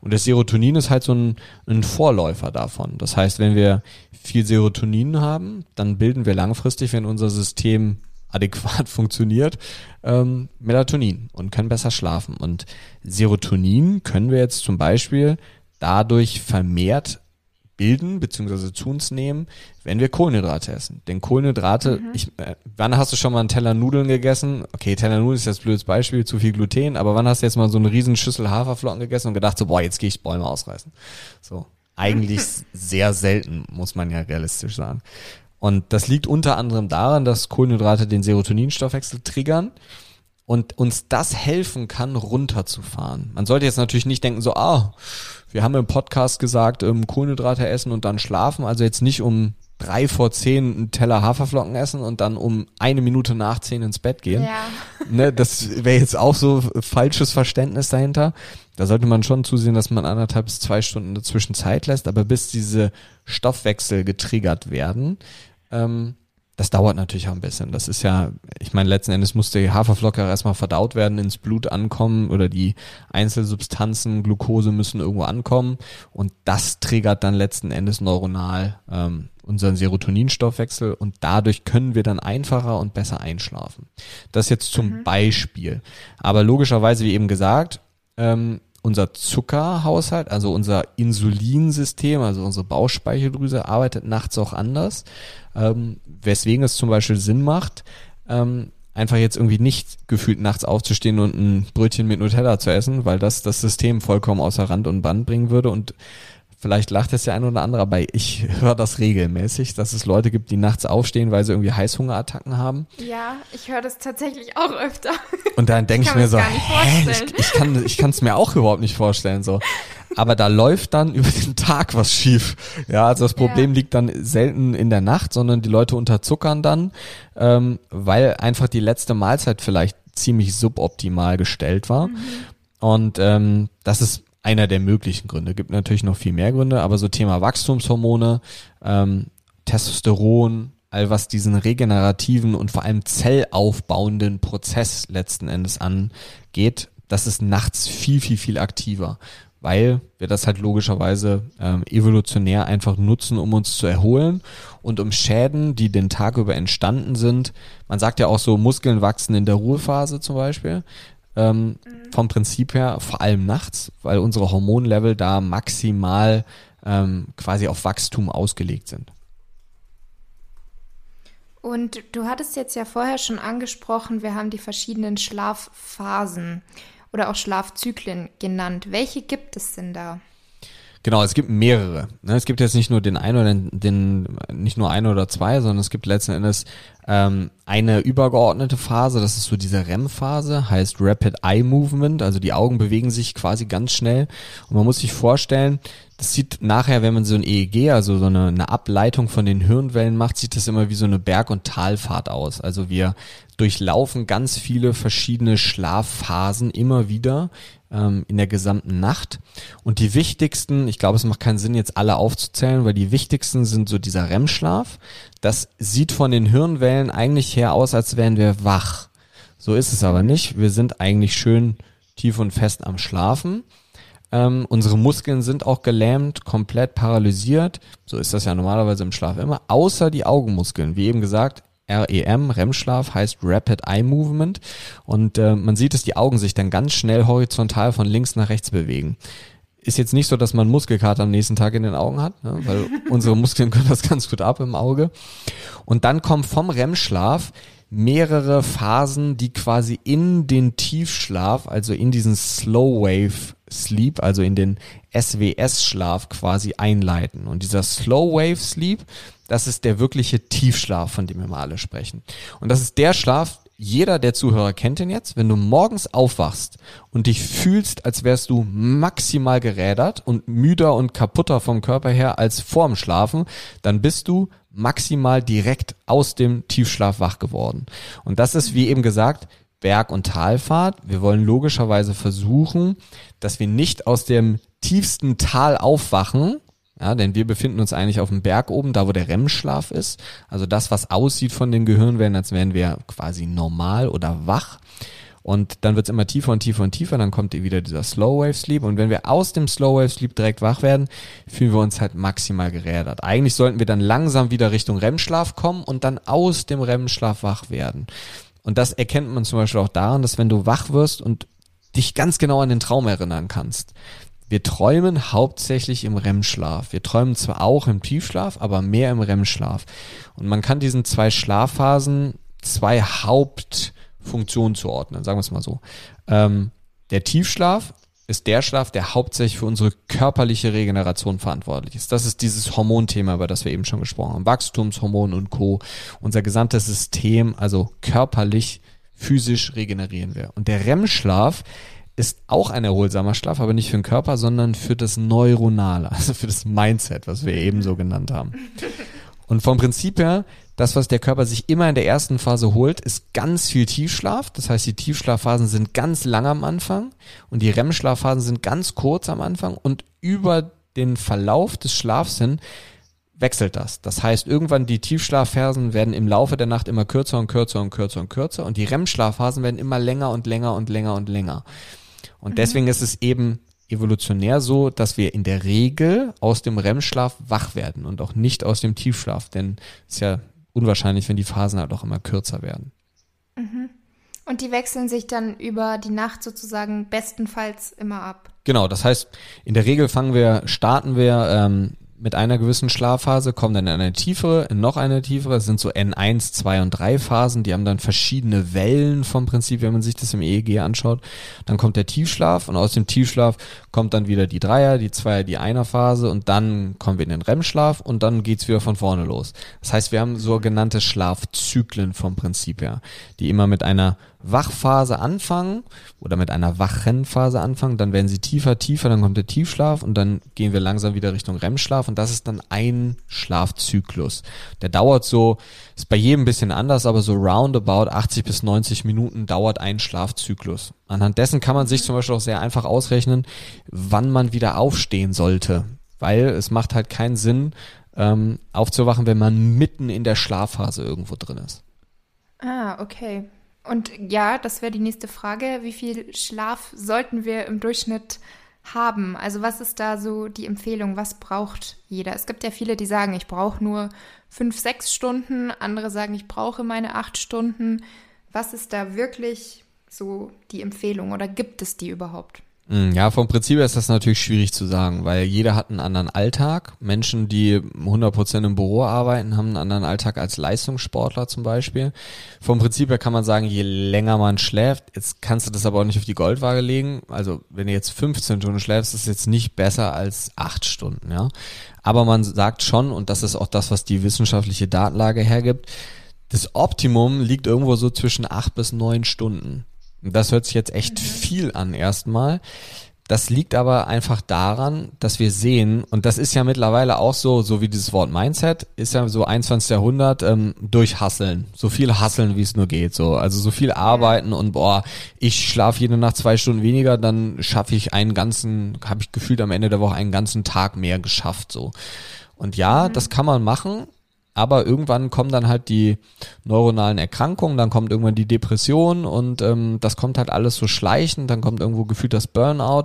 Und das Serotonin ist halt so ein, ein Vorläufer davon. Das heißt, wenn wir viel Serotonin haben, dann bilden wir langfristig, wenn unser System adäquat funktioniert, ähm, Melatonin und können besser schlafen. Und Serotonin können wir jetzt zum Beispiel dadurch vermehrt bilden beziehungsweise zu uns nehmen, wenn wir Kohlenhydrate essen. Denn Kohlenhydrate, mhm. ich, äh, wann hast du schon mal einen Teller Nudeln gegessen? Okay, Teller Nudeln ist jetzt ein blödes Beispiel, zu viel Gluten, aber wann hast du jetzt mal so eine riesen Schüssel Haferflocken gegessen und gedacht so, boah, jetzt gehe ich Bäume ausreißen? So, eigentlich sehr selten, muss man ja realistisch sagen. Und das liegt unter anderem daran, dass Kohlenhydrate den Serotoninstoffwechsel triggern und uns das helfen kann, runterzufahren. Man sollte jetzt natürlich nicht denken so, ah, wir haben im Podcast gesagt, ähm, Kohlenhydrate essen und dann schlafen. Also jetzt nicht um drei vor zehn einen Teller Haferflocken essen und dann um eine Minute nach zehn ins Bett gehen. Ja. Ne, das wäre jetzt auch so falsches Verständnis dahinter. Da sollte man schon zusehen, dass man anderthalb bis zwei Stunden dazwischen Zeit lässt, aber bis diese Stoffwechsel getriggert werden, ähm, das dauert natürlich auch ein bisschen. Das ist ja, ich meine, letzten Endes muss der Haferflocker erstmal verdaut werden, ins Blut ankommen oder die Einzelsubstanzen, Glucose müssen irgendwo ankommen und das triggert dann letzten Endes neuronal ähm, unseren Serotoninstoffwechsel und dadurch können wir dann einfacher und besser einschlafen. Das jetzt zum mhm. Beispiel. Aber logischerweise, wie eben gesagt, ähm, unser Zuckerhaushalt, also unser Insulinsystem, also unsere Bauchspeicheldrüse arbeitet nachts auch anders, ähm, weswegen es zum Beispiel Sinn macht, ähm, einfach jetzt irgendwie nicht gefühlt nachts aufzustehen und ein Brötchen mit Nutella zu essen, weil das das System vollkommen außer Rand und Band bringen würde und Vielleicht lacht es ja ein oder andere, aber ich höre das regelmäßig, dass es Leute gibt, die nachts aufstehen, weil sie irgendwie Heißhungerattacken haben. Ja, ich höre das tatsächlich auch öfter. Und dann denke ich mir so, hä, ich, ich kann ich kann es mir auch überhaupt nicht vorstellen so. Aber da läuft dann über den Tag was schief. Ja, also das Problem ja. liegt dann selten in der Nacht, sondern die Leute unterzuckern dann, ähm, weil einfach die letzte Mahlzeit vielleicht ziemlich suboptimal gestellt war. Mhm. Und ähm, das ist einer der möglichen Gründe. Gibt natürlich noch viel mehr Gründe, aber so Thema Wachstumshormone, ähm, Testosteron, all was diesen regenerativen und vor allem zellaufbauenden Prozess letzten Endes angeht, das ist nachts viel, viel, viel aktiver, weil wir das halt logischerweise ähm, evolutionär einfach nutzen, um uns zu erholen und um Schäden, die den Tag über entstanden sind. Man sagt ja auch so, Muskeln wachsen in der Ruhephase zum Beispiel ähm, mhm. vom Prinzip her, vor allem nachts, weil unsere Hormonlevel da maximal ähm, quasi auf Wachstum ausgelegt sind. Und du hattest jetzt ja vorher schon angesprochen, wir haben die verschiedenen Schlafphasen oder auch Schlafzyklen genannt. Welche gibt es denn da? Genau, es gibt mehrere. Ne? Es gibt jetzt nicht nur den einen oder den, nicht nur ein oder zwei, sondern es gibt letzten Endes ähm, eine übergeordnete Phase, das ist so diese REM-Phase, heißt Rapid Eye Movement, also die Augen bewegen sich quasi ganz schnell. Und man muss sich vorstellen, das sieht nachher, wenn man so ein EEG, also so eine, eine Ableitung von den Hirnwellen macht, sieht das immer wie so eine Berg- und Talfahrt aus. Also wir durchlaufen ganz viele verschiedene Schlafphasen immer wieder ähm, in der gesamten Nacht. Und die wichtigsten, ich glaube, es macht keinen Sinn, jetzt alle aufzuzählen, weil die wichtigsten sind so dieser REM-Schlaf. Das sieht von den Hirnwellen eigentlich her aus, als wären wir wach. So ist es aber nicht. Wir sind eigentlich schön tief und fest am Schlafen. Ähm, unsere Muskeln sind auch gelähmt, komplett paralysiert. So ist das ja normalerweise im Schlaf immer. Außer die Augenmuskeln. Wie eben gesagt, REM, REM-Schlaf heißt Rapid Eye Movement. Und äh, man sieht, dass die Augen sich dann ganz schnell horizontal von links nach rechts bewegen. Ist jetzt nicht so, dass man Muskelkater am nächsten Tag in den Augen hat, ne? weil unsere Muskeln können das ganz gut ab im Auge. Und dann kommt vom REM-Schlaf mehrere Phasen, die quasi in den Tiefschlaf, also in diesen Slow Wave Sleep, also in den SWS-Schlaf quasi einleiten. Und dieser Slow Wave Sleep, das ist der wirkliche Tiefschlaf, von dem wir mal alle sprechen. Und das ist der Schlaf, jeder der Zuhörer kennt den jetzt, wenn du morgens aufwachst und dich fühlst, als wärst du maximal gerädert und müder und kaputter vom Körper her als vorm Schlafen, dann bist du maximal direkt aus dem Tiefschlaf wach geworden. Und das ist, wie eben gesagt, Berg- und Talfahrt. Wir wollen logischerweise versuchen, dass wir nicht aus dem tiefsten Tal aufwachen, ja, denn wir befinden uns eigentlich auf dem Berg oben, da wo der REM-Schlaf ist. Also das, was aussieht von den Gehirnwellen, als wären wir quasi normal oder wach. Und dann wird's immer tiefer und tiefer und tiefer, dann kommt wieder dieser Slow Wave Sleep. Und wenn wir aus dem Slow Wave Sleep direkt wach werden, fühlen wir uns halt maximal gerädert. Eigentlich sollten wir dann langsam wieder Richtung REM-Schlaf kommen und dann aus dem REM-Schlaf wach werden. Und das erkennt man zum Beispiel auch daran, dass wenn du wach wirst und dich ganz genau an den Traum erinnern kannst. Wir träumen hauptsächlich im REM-Schlaf. Wir träumen zwar auch im Tiefschlaf, aber mehr im REM-Schlaf. Und man kann diesen zwei Schlafphasen zwei Hauptfunktionen zuordnen, sagen wir es mal so. Ähm, der Tiefschlaf ist der Schlaf, der hauptsächlich für unsere körperliche Regeneration verantwortlich ist. Das ist dieses Hormonthema, über das wir eben schon gesprochen haben. Wachstumshormon und Co. Unser gesamtes System, also körperlich, physisch regenerieren wir. Und der REM-Schlaf ist auch ein erholsamer Schlaf, aber nicht für den Körper, sondern für das Neuronale, also für das Mindset, was wir eben so genannt haben. Und vom Prinzip her das, was der Körper sich immer in der ersten Phase holt, ist ganz viel Tiefschlaf. Das heißt, die Tiefschlafphasen sind ganz lang am Anfang und die REM-Schlafphasen sind ganz kurz am Anfang und über den Verlauf des Schlafs hin wechselt das. Das heißt, irgendwann die Tiefschlafphasen werden im Laufe der Nacht immer kürzer und kürzer und kürzer und kürzer und die REM-Schlafphasen werden immer länger und länger und länger und länger. Und mhm. deswegen ist es eben evolutionär so, dass wir in der Regel aus dem REM-Schlaf wach werden und auch nicht aus dem Tiefschlaf, denn es ist ja unwahrscheinlich, wenn die Phasen halt auch immer kürzer werden. Mhm. Und die wechseln sich dann über die Nacht sozusagen bestenfalls immer ab. Genau, das heißt, in der Regel fangen wir, starten wir ähm, mit einer gewissen Schlafphase, kommen dann in eine tiefere, in noch eine tiefere. Das sind so N1, 2 und 3 Phasen. Die haben dann verschiedene Wellen vom Prinzip, wenn man sich das im EEG anschaut. Dann kommt der Tiefschlaf und aus dem Tiefschlaf kommt dann wieder die Dreier, die Zweier, die Einer Phase und dann kommen wir in den REM-Schlaf und dann geht's wieder von vorne los. Das heißt, wir haben sogenannte Schlafzyklen vom Prinzip her, die immer mit einer Wachphase anfangen oder mit einer wachen anfangen, dann werden sie tiefer, tiefer, dann kommt der Tiefschlaf und dann gehen wir langsam wieder Richtung REM-Schlaf und das ist dann ein Schlafzyklus. Der dauert so, ist bei jedem ein bisschen anders, aber so roundabout 80 bis 90 Minuten dauert ein Schlafzyklus. Anhand dessen kann man sich zum Beispiel auch sehr einfach ausrechnen, wann man wieder aufstehen sollte, weil es macht halt keinen Sinn, ähm, aufzuwachen, wenn man mitten in der Schlafphase irgendwo drin ist. Ah, okay. Und ja, das wäre die nächste Frage. Wie viel Schlaf sollten wir im Durchschnitt haben? Also was ist da so die Empfehlung? Was braucht jeder? Es gibt ja viele, die sagen, ich brauche nur fünf, sechs Stunden. Andere sagen, ich brauche meine acht Stunden. Was ist da wirklich so die Empfehlung oder gibt es die überhaupt? Mm, ja, vom Prinzip her ist das natürlich schwierig zu sagen, weil jeder hat einen anderen Alltag. Menschen, die 100% im Büro arbeiten, haben einen anderen Alltag als Leistungssportler zum Beispiel. Vom Prinzip her kann man sagen, je länger man schläft, jetzt kannst du das aber auch nicht auf die Goldwaage legen. Also wenn du jetzt 15 Stunden schläfst, ist es jetzt nicht besser als 8 Stunden, ja. Aber man sagt schon, und das ist auch das, was die wissenschaftliche Datenlage hergibt, das Optimum liegt irgendwo so zwischen 8 bis 9 Stunden. Das hört sich jetzt echt mhm. viel an erstmal. Das liegt aber einfach daran, dass wir sehen, und das ist ja mittlerweile auch so, so wie dieses Wort Mindset, ist ja so 21. Jahrhundert, ähm, durchhasseln. So viel hasseln, wie es nur geht. So. Also so viel arbeiten und boah, ich schlafe jede Nacht zwei Stunden weniger, dann schaffe ich einen ganzen, habe ich gefühlt am Ende der Woche einen ganzen Tag mehr geschafft. so. Und ja, mhm. das kann man machen, aber irgendwann kommen dann halt die neuronalen Erkrankungen, dann kommt irgendwann die Depression und ähm, das kommt halt alles so schleichend, dann kommt irgendwo gefühlt das Burnout.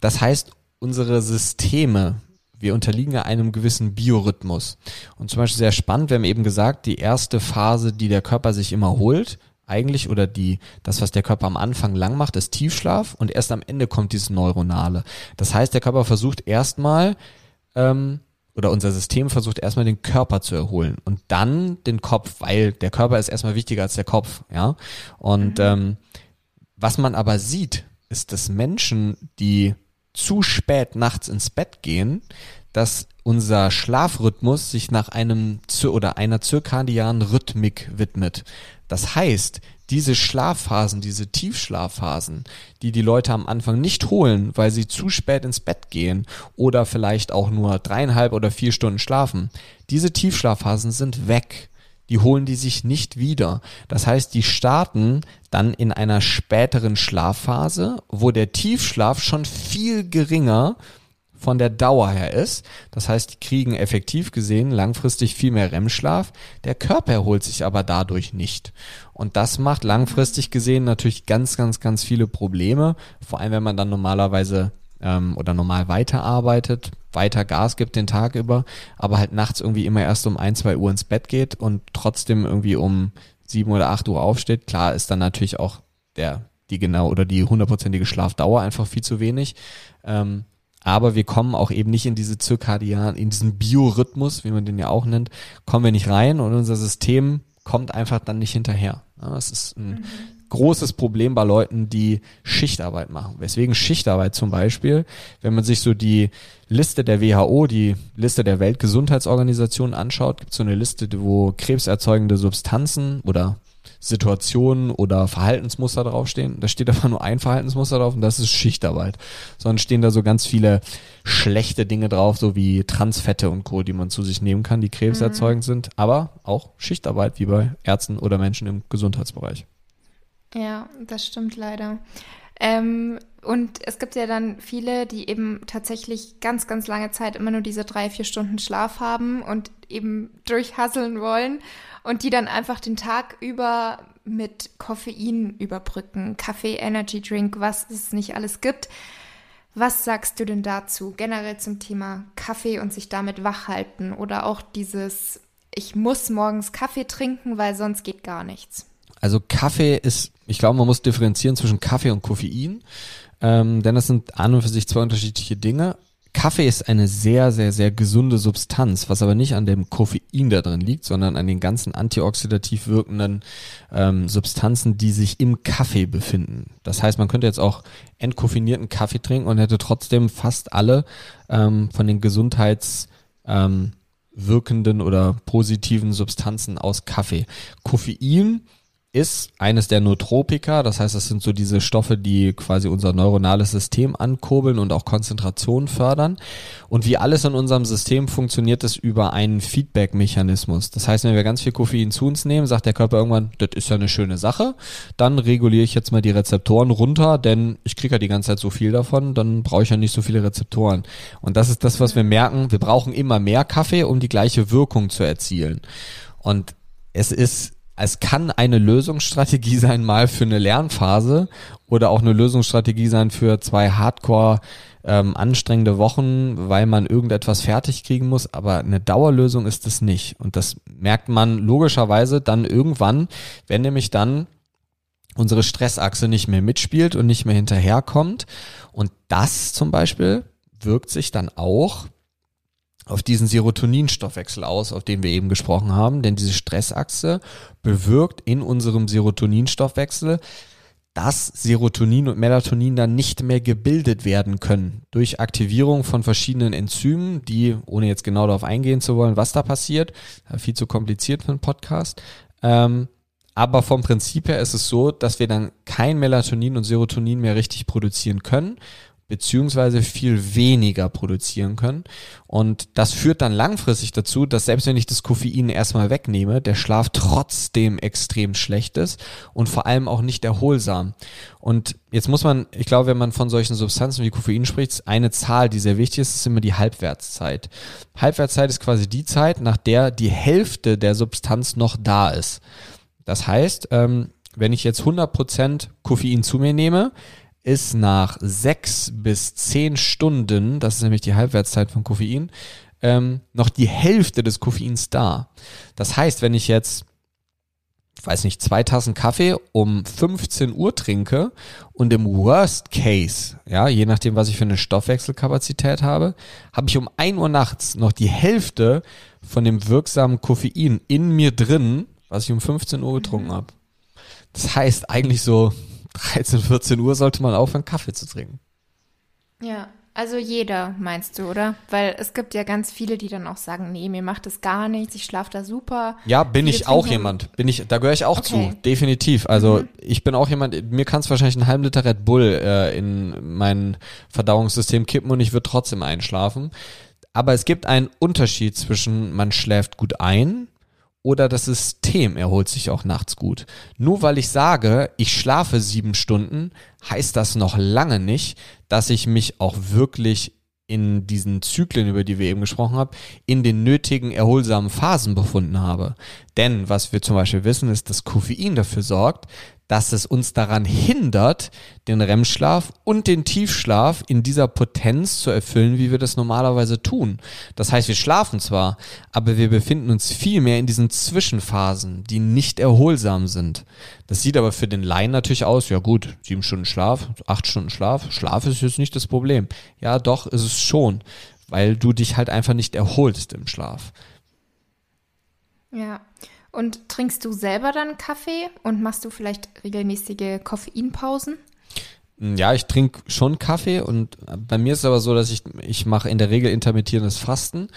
Das heißt, unsere Systeme, wir unterliegen ja einem gewissen Biorhythmus. Und zum Beispiel sehr spannend, wir haben eben gesagt, die erste Phase, die der Körper sich immer holt, eigentlich, oder die, das, was der Körper am Anfang lang macht, ist Tiefschlaf und erst am Ende kommt dieses Neuronale. Das heißt, der Körper versucht erstmal, ähm, oder unser System versucht erstmal den Körper zu erholen und dann den Kopf, weil der Körper ist erstmal wichtiger als der Kopf, ja. Und mhm. ähm, was man aber sieht, ist, dass Menschen, die zu spät nachts ins Bett gehen, dass unser Schlafrhythmus sich nach einem oder einer zirkadianen Rhythmik widmet. Das heißt, diese Schlafphasen, diese Tiefschlafphasen, die die Leute am Anfang nicht holen, weil sie zu spät ins Bett gehen oder vielleicht auch nur dreieinhalb oder vier Stunden schlafen, diese Tiefschlafphasen sind weg. Die holen die sich nicht wieder. Das heißt, die starten dann in einer späteren Schlafphase, wo der Tiefschlaf schon viel geringer von der Dauer her ist. Das heißt, die kriegen effektiv gesehen langfristig viel mehr REM-Schlaf. Der Körper erholt sich aber dadurch nicht. Und das macht langfristig gesehen natürlich ganz, ganz, ganz viele Probleme. Vor allem, wenn man dann normalerweise ähm, oder normal weiterarbeitet, weiter Gas gibt den Tag über, aber halt nachts irgendwie immer erst um ein, zwei Uhr ins Bett geht und trotzdem irgendwie um sieben oder acht Uhr aufsteht. Klar ist dann natürlich auch der die genau oder die hundertprozentige Schlafdauer einfach viel zu wenig. Ähm, aber wir kommen auch eben nicht in diese zirkadian, in diesen Biorhythmus, wie man den ja auch nennt, kommen wir nicht rein und unser System kommt einfach dann nicht hinterher. das ist ein mhm. großes Problem bei Leuten, die Schichtarbeit machen. Weswegen Schichtarbeit zum Beispiel, wenn man sich so die Liste der WHO, die Liste der Weltgesundheitsorganisation anschaut, gibt es so eine Liste, wo krebserzeugende Substanzen oder Situationen oder Verhaltensmuster draufstehen. Da steht aber nur ein Verhaltensmuster drauf und das ist Schichtarbeit. Sondern stehen da so ganz viele schlechte Dinge drauf, so wie Transfette und Co., die man zu sich nehmen kann, die krebserzeugend mhm. sind, aber auch Schichtarbeit, wie bei Ärzten oder Menschen im Gesundheitsbereich. Ja, das stimmt leider. Ähm, und es gibt ja dann viele, die eben tatsächlich ganz, ganz lange Zeit immer nur diese drei, vier Stunden Schlaf haben und eben durchhasseln wollen und die dann einfach den Tag über mit Koffein überbrücken, Kaffee, Energy Drink, was es nicht alles gibt. Was sagst du denn dazu generell zum Thema Kaffee und sich damit wach halten oder auch dieses ich muss morgens Kaffee trinken, weil sonst geht gar nichts? Also Kaffee ist, ich glaube, man muss differenzieren zwischen Kaffee und Koffein, ähm, denn das sind an und für sich zwei unterschiedliche Dinge. Kaffee ist eine sehr, sehr, sehr gesunde Substanz, was aber nicht an dem Koffein da drin liegt, sondern an den ganzen antioxidativ wirkenden ähm, Substanzen, die sich im Kaffee befinden. Das heißt, man könnte jetzt auch entkoffinierten Kaffee trinken und hätte trotzdem fast alle ähm, von den gesundheitswirkenden ähm, oder positiven Substanzen aus Kaffee. Koffein ist eines der Nootropika, das heißt, das sind so diese Stoffe, die quasi unser neuronales System ankurbeln und auch Konzentration fördern. Und wie alles in unserem System funktioniert es über einen Feedback-Mechanismus. Das heißt, wenn wir ganz viel Koffein zu uns nehmen, sagt der Körper irgendwann, das ist ja eine schöne Sache, dann reguliere ich jetzt mal die Rezeptoren runter, denn ich kriege ja die ganze Zeit so viel davon, dann brauche ich ja nicht so viele Rezeptoren. Und das ist das, was wir merken, wir brauchen immer mehr Kaffee, um die gleiche Wirkung zu erzielen. Und es ist es kann eine Lösungsstrategie sein, mal für eine Lernphase oder auch eine Lösungsstrategie sein für zwei Hardcore ähm, anstrengende Wochen, weil man irgendetwas fertig kriegen muss, aber eine Dauerlösung ist es nicht. Und das merkt man logischerweise dann irgendwann, wenn nämlich dann unsere Stressachse nicht mehr mitspielt und nicht mehr hinterherkommt. Und das zum Beispiel wirkt sich dann auch auf diesen Serotoninstoffwechsel aus, auf den wir eben gesprochen haben. Denn diese Stressachse bewirkt in unserem Serotoninstoffwechsel, dass Serotonin und Melatonin dann nicht mehr gebildet werden können durch Aktivierung von verschiedenen Enzymen, die, ohne jetzt genau darauf eingehen zu wollen, was da passiert, viel zu kompliziert für einen Podcast. Ähm, aber vom Prinzip her ist es so, dass wir dann kein Melatonin und Serotonin mehr richtig produzieren können beziehungsweise viel weniger produzieren können. Und das führt dann langfristig dazu, dass selbst wenn ich das Koffein erstmal wegnehme, der Schlaf trotzdem extrem schlecht ist und vor allem auch nicht erholsam. Und jetzt muss man, ich glaube, wenn man von solchen Substanzen wie Koffein spricht, eine Zahl, die sehr wichtig ist, ist immer die Halbwertszeit. Halbwertszeit ist quasi die Zeit, nach der die Hälfte der Substanz noch da ist. Das heißt, ähm, wenn ich jetzt 100% Koffein zu mir nehme, ist nach sechs bis zehn Stunden, das ist nämlich die Halbwertszeit von Koffein, ähm, noch die Hälfte des Koffeins da. Das heißt, wenn ich jetzt, weiß nicht, zwei Tassen Kaffee um 15 Uhr trinke und im Worst Case, ja, je nachdem, was ich für eine Stoffwechselkapazität habe, habe ich um 1 Uhr nachts noch die Hälfte von dem wirksamen Koffein in mir drin, was ich um 15 Uhr getrunken mhm. habe. Das heißt eigentlich so 13, 14 Uhr sollte man aufhören, Kaffee zu trinken. Ja, also jeder meinst du, oder? Weil es gibt ja ganz viele, die dann auch sagen, nee, mir macht das gar nichts, ich schlafe da super. Ja, bin ich auch jemand. Bin ich, da gehöre ich auch okay. zu, definitiv. Also mhm. ich bin auch jemand, mir kann es wahrscheinlich einen halben Liter Red Bull äh, in mein Verdauungssystem kippen und ich würde trotzdem einschlafen. Aber es gibt einen Unterschied zwischen man schläft gut ein oder das System erholt sich auch nachts gut. Nur weil ich sage, ich schlafe sieben Stunden, heißt das noch lange nicht, dass ich mich auch wirklich in diesen Zyklen, über die wir eben gesprochen haben, in den nötigen erholsamen Phasen befunden habe. Denn was wir zum Beispiel wissen, ist, dass Koffein dafür sorgt, dass es uns daran hindert, den REM-Schlaf und den Tiefschlaf in dieser Potenz zu erfüllen, wie wir das normalerweise tun. Das heißt, wir schlafen zwar, aber wir befinden uns viel mehr in diesen Zwischenphasen, die nicht erholsam sind. Das sieht aber für den Laien natürlich aus, ja gut, sieben Stunden Schlaf, acht Stunden Schlaf, Schlaf ist jetzt nicht das Problem. Ja, doch, ist es schon, weil du dich halt einfach nicht erholst im Schlaf. Ja, und trinkst du selber dann Kaffee und machst du vielleicht regelmäßige Koffeinpausen? Ja, ich trinke schon Kaffee und bei mir ist es aber so, dass ich, ich mache in der Regel intermittierendes Fasten.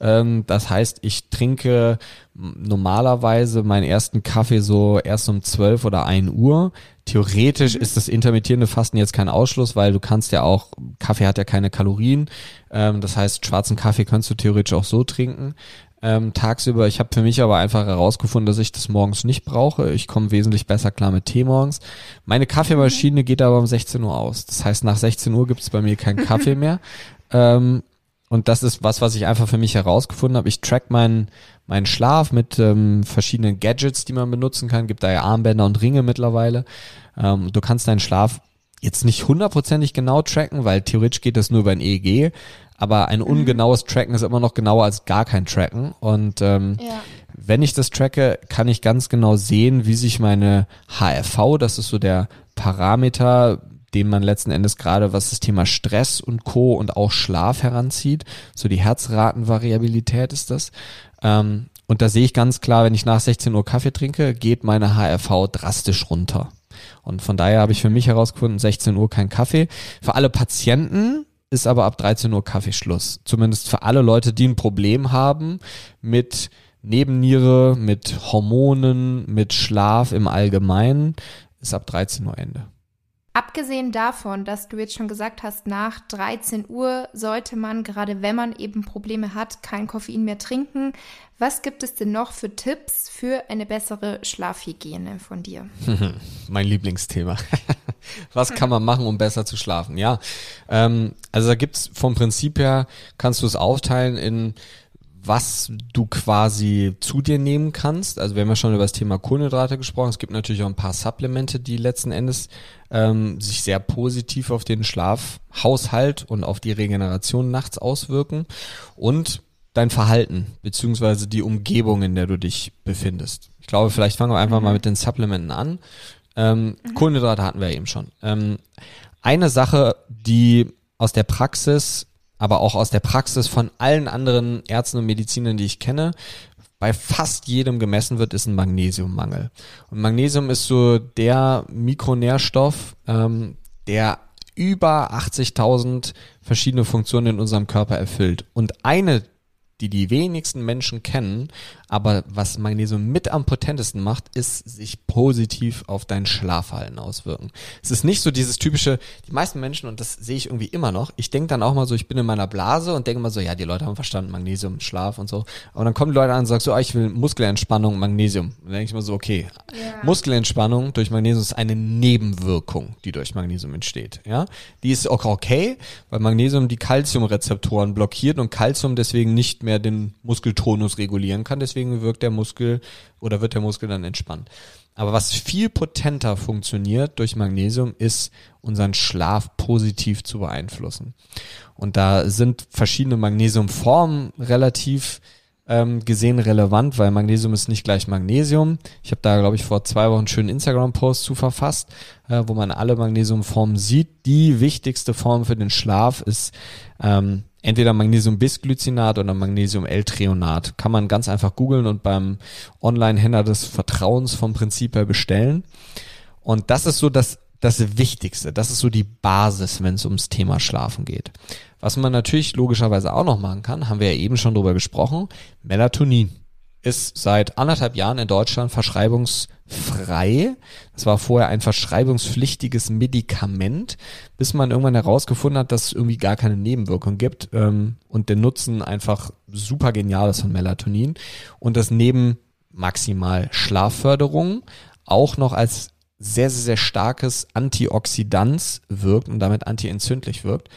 Ähm, das heißt, ich trinke normalerweise meinen ersten Kaffee so erst um 12 oder 1 Uhr. Theoretisch mhm. ist das intermittierende Fasten jetzt kein Ausschluss, weil du kannst ja auch, Kaffee hat ja keine Kalorien. Ähm, das heißt, schwarzen Kaffee kannst du theoretisch auch so trinken ähm, tagsüber. Ich habe für mich aber einfach herausgefunden, dass ich das morgens nicht brauche. Ich komme wesentlich besser klar mit Tee morgens. Meine Kaffeemaschine geht aber um 16 Uhr aus. Das heißt, nach 16 Uhr gibt es bei mir keinen Kaffee mehr. Ähm, und das ist was, was ich einfach für mich herausgefunden habe. Ich track meinen meinen Schlaf mit ähm, verschiedenen Gadgets, die man benutzen kann. Gibt da ja Armbänder und Ringe mittlerweile. Ähm, du kannst deinen Schlaf jetzt nicht hundertprozentig genau tracken, weil theoretisch geht das nur über ein EEG, aber ein mhm. ungenaues Tracken ist immer noch genauer als gar kein Tracken. Und ähm, ja. wenn ich das tracke, kann ich ganz genau sehen, wie sich meine HRV, das ist so der Parameter, den man letzten Endes gerade, was das Thema Stress und Co. und auch Schlaf heranzieht, so die Herzratenvariabilität ist das. Ähm, und da sehe ich ganz klar, wenn ich nach 16 Uhr Kaffee trinke, geht meine HRV drastisch runter. Und von daher habe ich für mich herausgefunden, 16 Uhr kein Kaffee. Für alle Patienten ist aber ab 13 Uhr Kaffeeschluss. Zumindest für alle Leute, die ein Problem haben mit Nebenniere, mit Hormonen, mit Schlaf im Allgemeinen, ist ab 13 Uhr Ende. Abgesehen davon, dass du jetzt schon gesagt hast, nach 13 Uhr sollte man, gerade wenn man eben Probleme hat, kein Koffein mehr trinken. Was gibt es denn noch für Tipps für eine bessere Schlafhygiene von dir? mein Lieblingsthema. Was kann man machen, um besser zu schlafen? Ja, ähm, also da gibt's vom Prinzip her, kannst du es aufteilen in was du quasi zu dir nehmen kannst. Also wir haben ja schon über das Thema Kohlenhydrate gesprochen. Es gibt natürlich auch ein paar Supplemente, die letzten Endes ähm, sich sehr positiv auf den Schlafhaushalt und auf die Regeneration nachts auswirken. Und dein Verhalten, beziehungsweise die Umgebung, in der du dich befindest. Ich glaube, vielleicht fangen wir einfach mhm. mal mit den Supplementen an. Ähm, mhm. Kohlenhydrate hatten wir eben schon. Ähm, eine Sache, die aus der Praxis aber auch aus der Praxis von allen anderen Ärzten und Medizinern, die ich kenne, bei fast jedem gemessen wird, ist ein Magnesiummangel. Und Magnesium ist so der Mikronährstoff, ähm, der über 80.000 verschiedene Funktionen in unserem Körper erfüllt. Und eine die die wenigsten Menschen kennen, aber was Magnesium mit am potentesten macht, ist sich positiv auf dein Schlafverhalten auswirken. Es ist nicht so dieses typische, die meisten Menschen, und das sehe ich irgendwie immer noch, ich denke dann auch mal so, ich bin in meiner Blase und denke mal so, ja, die Leute haben verstanden, Magnesium, Schlaf und so. Aber dann kommen die Leute an und sagen so, ah, ich will Muskelentspannung, Magnesium. Und dann denke ich mal so, okay, ja. Muskelentspannung durch Magnesium ist eine Nebenwirkung, die durch Magnesium entsteht. Ja, Die ist auch okay, weil Magnesium die Calciumrezeptoren blockiert und Calcium deswegen nicht mehr den Muskeltonus regulieren kann. Deswegen wirkt der Muskel oder wird der Muskel dann entspannt. Aber was viel potenter funktioniert durch Magnesium, ist unseren Schlaf positiv zu beeinflussen. Und da sind verschiedene Magnesiumformen relativ ähm, gesehen relevant, weil Magnesium ist nicht gleich Magnesium. Ich habe da, glaube ich, vor zwei Wochen einen schönen Instagram-Post zu verfasst, äh, wo man alle Magnesiumformen sieht. Die wichtigste Form für den Schlaf ist ähm, entweder Magnesium-Bisglycinat oder Magnesium-L-Treonat. Kann man ganz einfach googeln und beim Online-Händler des Vertrauens vom Prinzip her bestellen. Und das ist so das, das Wichtigste. Das ist so die Basis, wenn es ums Thema Schlafen geht. Was man natürlich logischerweise auch noch machen kann, haben wir ja eben schon drüber gesprochen, Melatonin ist seit anderthalb Jahren in Deutschland verschreibungsfrei. Das war vorher ein verschreibungspflichtiges Medikament, bis man irgendwann herausgefunden hat, dass es irgendwie gar keine Nebenwirkung gibt ähm, und der Nutzen einfach super genial ist von Melatonin und das neben maximal Schlafförderung auch noch als sehr, sehr, sehr starkes Antioxidans wirkt und damit antientzündlich wirkt.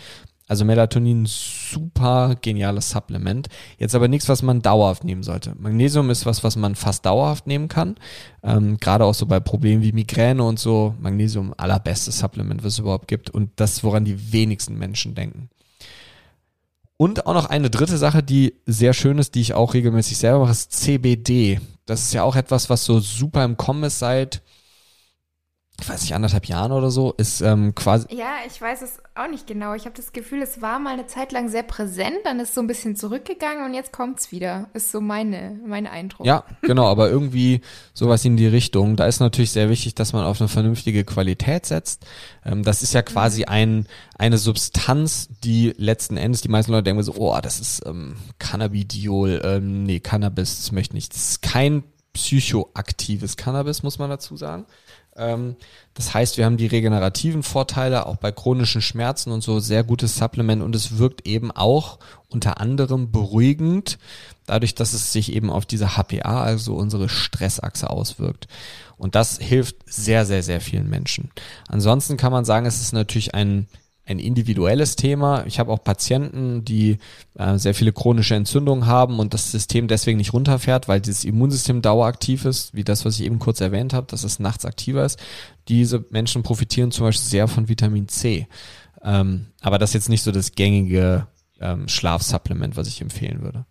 Also Melatonin, super geniales Supplement. Jetzt aber nichts, was man dauerhaft nehmen sollte. Magnesium ist was, was man fast dauerhaft nehmen kann. Ähm, Gerade auch so bei Problemen wie Migräne und so. Magnesium, allerbestes Supplement, was es überhaupt gibt. Und das, woran die wenigsten Menschen denken. Und auch noch eine dritte Sache, die sehr schön ist, die ich auch regelmäßig selber mache, ist CBD. Das ist ja auch etwas, was so super im Kommen ist seit ich weiß nicht, anderthalb Jahren oder so, ist ähm, quasi. Ja, ich weiß es auch nicht genau. Ich habe das Gefühl, es war mal eine Zeit lang sehr präsent, dann ist so ein bisschen zurückgegangen und jetzt kommt es wieder. Ist so meine, mein Eindruck. Ja, genau, aber irgendwie sowas in die Richtung. Da ist natürlich sehr wichtig, dass man auf eine vernünftige Qualität setzt. Ähm, das ist ja quasi mhm. ein, eine Substanz, die letzten Endes, die meisten Leute denken so, oh, das ist ähm, Cannabidiol, ähm, nee, Cannabis, das möchte ich nicht. Das ist kein psychoaktives Cannabis, muss man dazu sagen. Ähm, das heißt, wir haben die regenerativen Vorteile, auch bei chronischen Schmerzen und so, sehr gutes Supplement und es wirkt eben auch unter anderem beruhigend, dadurch, dass es sich eben auf diese HPA, also unsere Stressachse auswirkt. Und das hilft sehr, sehr, sehr vielen Menschen. Ansonsten kann man sagen, es ist natürlich ein ein individuelles Thema. Ich habe auch Patienten, die äh, sehr viele chronische Entzündungen haben und das System deswegen nicht runterfährt, weil dieses Immunsystem daueraktiv ist, wie das, was ich eben kurz erwähnt habe, dass es nachts aktiver ist. Diese Menschen profitieren zum Beispiel sehr von Vitamin C. Ähm, aber das ist jetzt nicht so das gängige ähm, Schlafsupplement, was ich empfehlen würde.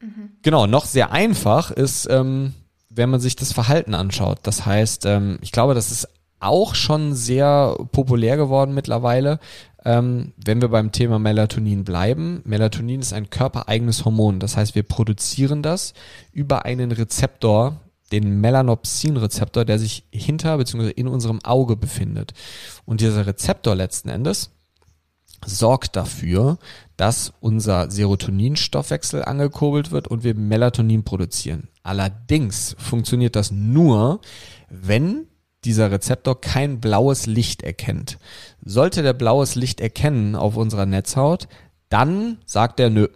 Mhm. Genau, noch sehr einfach ist, ähm, wenn man sich das Verhalten anschaut. Das heißt, ähm, ich glaube, das ist auch schon sehr populär geworden mittlerweile. Ähm, wenn wir beim Thema Melatonin bleiben, Melatonin ist ein körpereigenes Hormon. Das heißt, wir produzieren das über einen Rezeptor, den Melanopsin-Rezeptor, der sich hinter bzw. in unserem Auge befindet. Und dieser Rezeptor letzten Endes sorgt dafür, dass unser Serotoninstoffwechsel angekurbelt wird und wir Melatonin produzieren. Allerdings funktioniert das nur, wenn dieser Rezeptor kein blaues Licht erkennt. Sollte der blaues Licht erkennen auf unserer Netzhaut, dann sagt er, nö,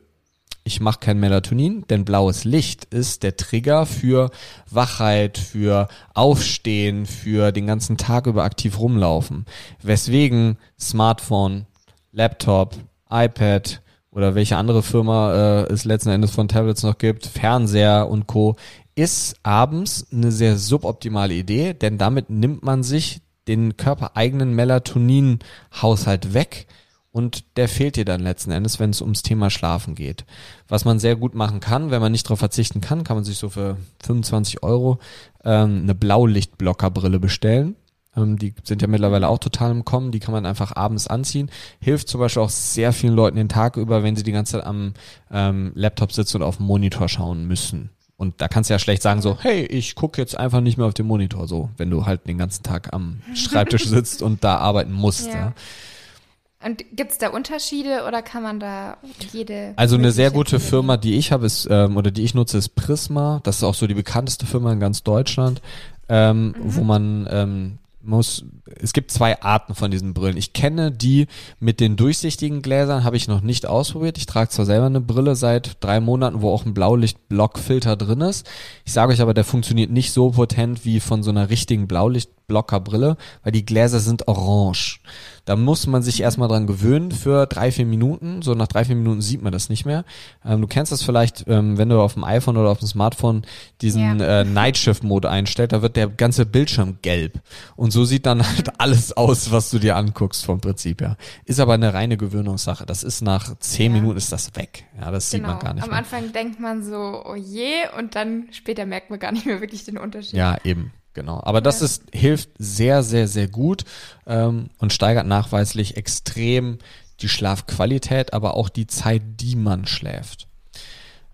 ich mache kein Melatonin, denn blaues Licht ist der Trigger für Wachheit, für Aufstehen, für den ganzen Tag über aktiv rumlaufen. Weswegen Smartphone, Laptop, iPad oder welche andere Firma äh, es letzten Endes von Tablets noch gibt, Fernseher und Co ist abends eine sehr suboptimale Idee, denn damit nimmt man sich den körpereigenen Melatonin-Haushalt weg und der fehlt dir dann letzten Endes, wenn es ums Thema Schlafen geht. Was man sehr gut machen kann, wenn man nicht darauf verzichten kann, kann man sich so für 25 Euro ähm, eine Blaulichtblockerbrille bestellen. Ähm, die sind ja mittlerweile auch total im Kommen. Die kann man einfach abends anziehen. Hilft zum Beispiel auch sehr vielen Leuten den Tag über, wenn sie die ganze Zeit am ähm, Laptop sitzen und auf den Monitor schauen müssen. Und da kannst du ja schlecht sagen so, hey, ich gucke jetzt einfach nicht mehr auf den Monitor so, wenn du halt den ganzen Tag am Schreibtisch sitzt und da arbeiten musst. Ja. ja. Und gibt es da Unterschiede oder kann man da jede? Also eine sehr gute Firma, die ich habe, ist ähm, oder die ich nutze, ist Prisma. Das ist auch so die bekannteste Firma in ganz Deutschland, ähm, mhm. wo man ähm, muss, es gibt zwei Arten von diesen Brillen. Ich kenne die mit den durchsichtigen Gläsern, habe ich noch nicht ausprobiert. Ich trage zwar selber eine Brille seit drei Monaten, wo auch ein Blaulichtblockfilter drin ist. Ich sage euch aber, der funktioniert nicht so potent wie von so einer richtigen Blaulichtblockerbrille, weil die Gläser sind orange. Da muss man sich erstmal dran gewöhnen für drei, vier Minuten. So nach drei, vier Minuten sieht man das nicht mehr. Ähm, du kennst das vielleicht, ähm, wenn du auf dem iPhone oder auf dem Smartphone diesen ja. äh, Nightshift-Mode einstellst, da wird der ganze Bildschirm gelb. Und so sieht dann halt alles aus, was du dir anguckst vom Prinzip her. Ist aber eine reine Gewöhnungssache. Das ist nach zehn ja. Minuten ist das weg. Ja, das genau. sieht man genau. gar nicht Am mehr. Anfang denkt man so, oh je, und dann später merkt man gar nicht mehr wirklich den Unterschied. Ja, eben. Genau. Aber das ist, hilft sehr, sehr, sehr gut ähm, und steigert nachweislich extrem die Schlafqualität, aber auch die Zeit, die man schläft.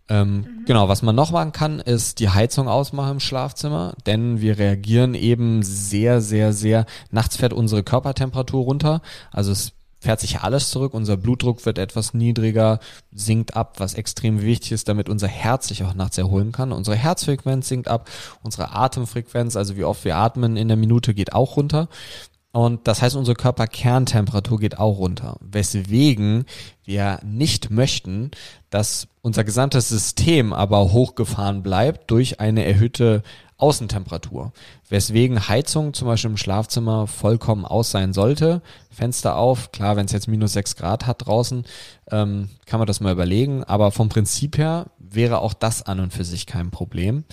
Ähm, mhm. Genau, was man noch machen kann, ist die Heizung ausmachen im Schlafzimmer, denn wir reagieren eben sehr, sehr, sehr. Nachts fährt unsere Körpertemperatur runter, also es fährt sich alles zurück, unser Blutdruck wird etwas niedriger, sinkt ab, was extrem wichtig ist, damit unser Herz sich auch nachts erholen kann. Unsere Herzfrequenz sinkt ab, unsere Atemfrequenz, also wie oft wir atmen in der Minute, geht auch runter. Und das heißt, unsere Körperkerntemperatur geht auch runter. Weswegen wir nicht möchten, dass unser gesamtes System aber hochgefahren bleibt durch eine erhöhte Außentemperatur. Weswegen Heizung zum Beispiel im Schlafzimmer vollkommen aus sein sollte. Fenster auf, klar, wenn es jetzt minus sechs Grad hat draußen, ähm, kann man das mal überlegen. Aber vom Prinzip her wäre auch das an und für sich kein Problem.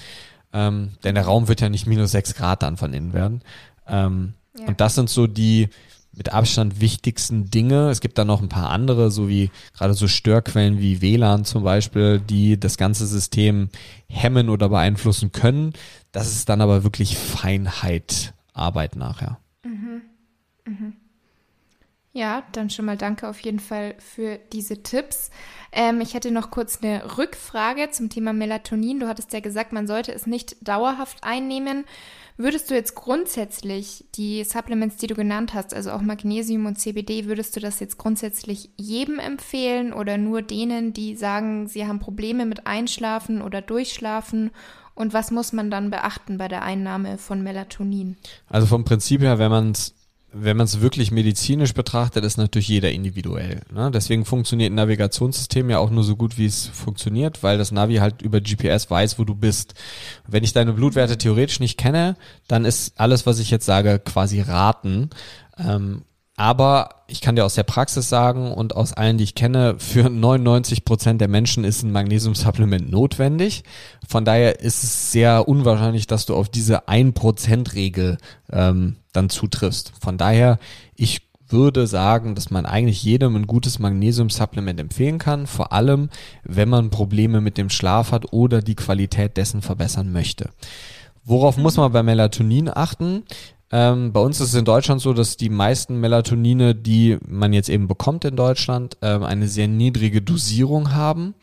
Ähm, denn der Raum wird ja nicht minus sechs Grad dann von innen werden. Ähm, ja. Und das sind so die mit Abstand wichtigsten Dinge. Es gibt da noch ein paar andere, so wie gerade so Störquellen wie WLAN zum Beispiel, die das ganze System hemmen oder beeinflussen können. Das ist dann aber wirklich Feinheit Arbeit nachher. Mhm. Mhm. Ja, dann schon mal danke auf jeden Fall für diese Tipps. Ähm, ich hätte noch kurz eine Rückfrage zum Thema Melatonin. Du hattest ja gesagt, man sollte es nicht dauerhaft einnehmen. Würdest du jetzt grundsätzlich die Supplements, die du genannt hast, also auch Magnesium und CBD, würdest du das jetzt grundsätzlich jedem empfehlen oder nur denen, die sagen, sie haben Probleme mit Einschlafen oder Durchschlafen? Und was muss man dann beachten bei der Einnahme von Melatonin? Also vom Prinzip her, wenn man es wenn man es wirklich medizinisch betrachtet, ist natürlich jeder individuell. Ne? Deswegen funktioniert ein Navigationssystem ja auch nur so gut, wie es funktioniert, weil das Navi halt über GPS weiß, wo du bist. Wenn ich deine Blutwerte theoretisch nicht kenne, dann ist alles, was ich jetzt sage, quasi raten. Ähm, aber ich kann dir aus der Praxis sagen und aus allen, die ich kenne, für 99 Prozent der Menschen ist ein Magnesiumsupplement notwendig. Von daher ist es sehr unwahrscheinlich, dass du auf diese 1%-Regel ähm, dann zutriffst. Von daher, ich würde sagen, dass man eigentlich jedem ein gutes Magnesiumsupplement empfehlen kann, vor allem wenn man Probleme mit dem Schlaf hat oder die Qualität dessen verbessern möchte. Worauf muss man bei Melatonin achten? Ähm, bei uns ist es in Deutschland so, dass die meisten Melatonine, die man jetzt eben bekommt in Deutschland, ähm, eine sehr niedrige Dosierung haben.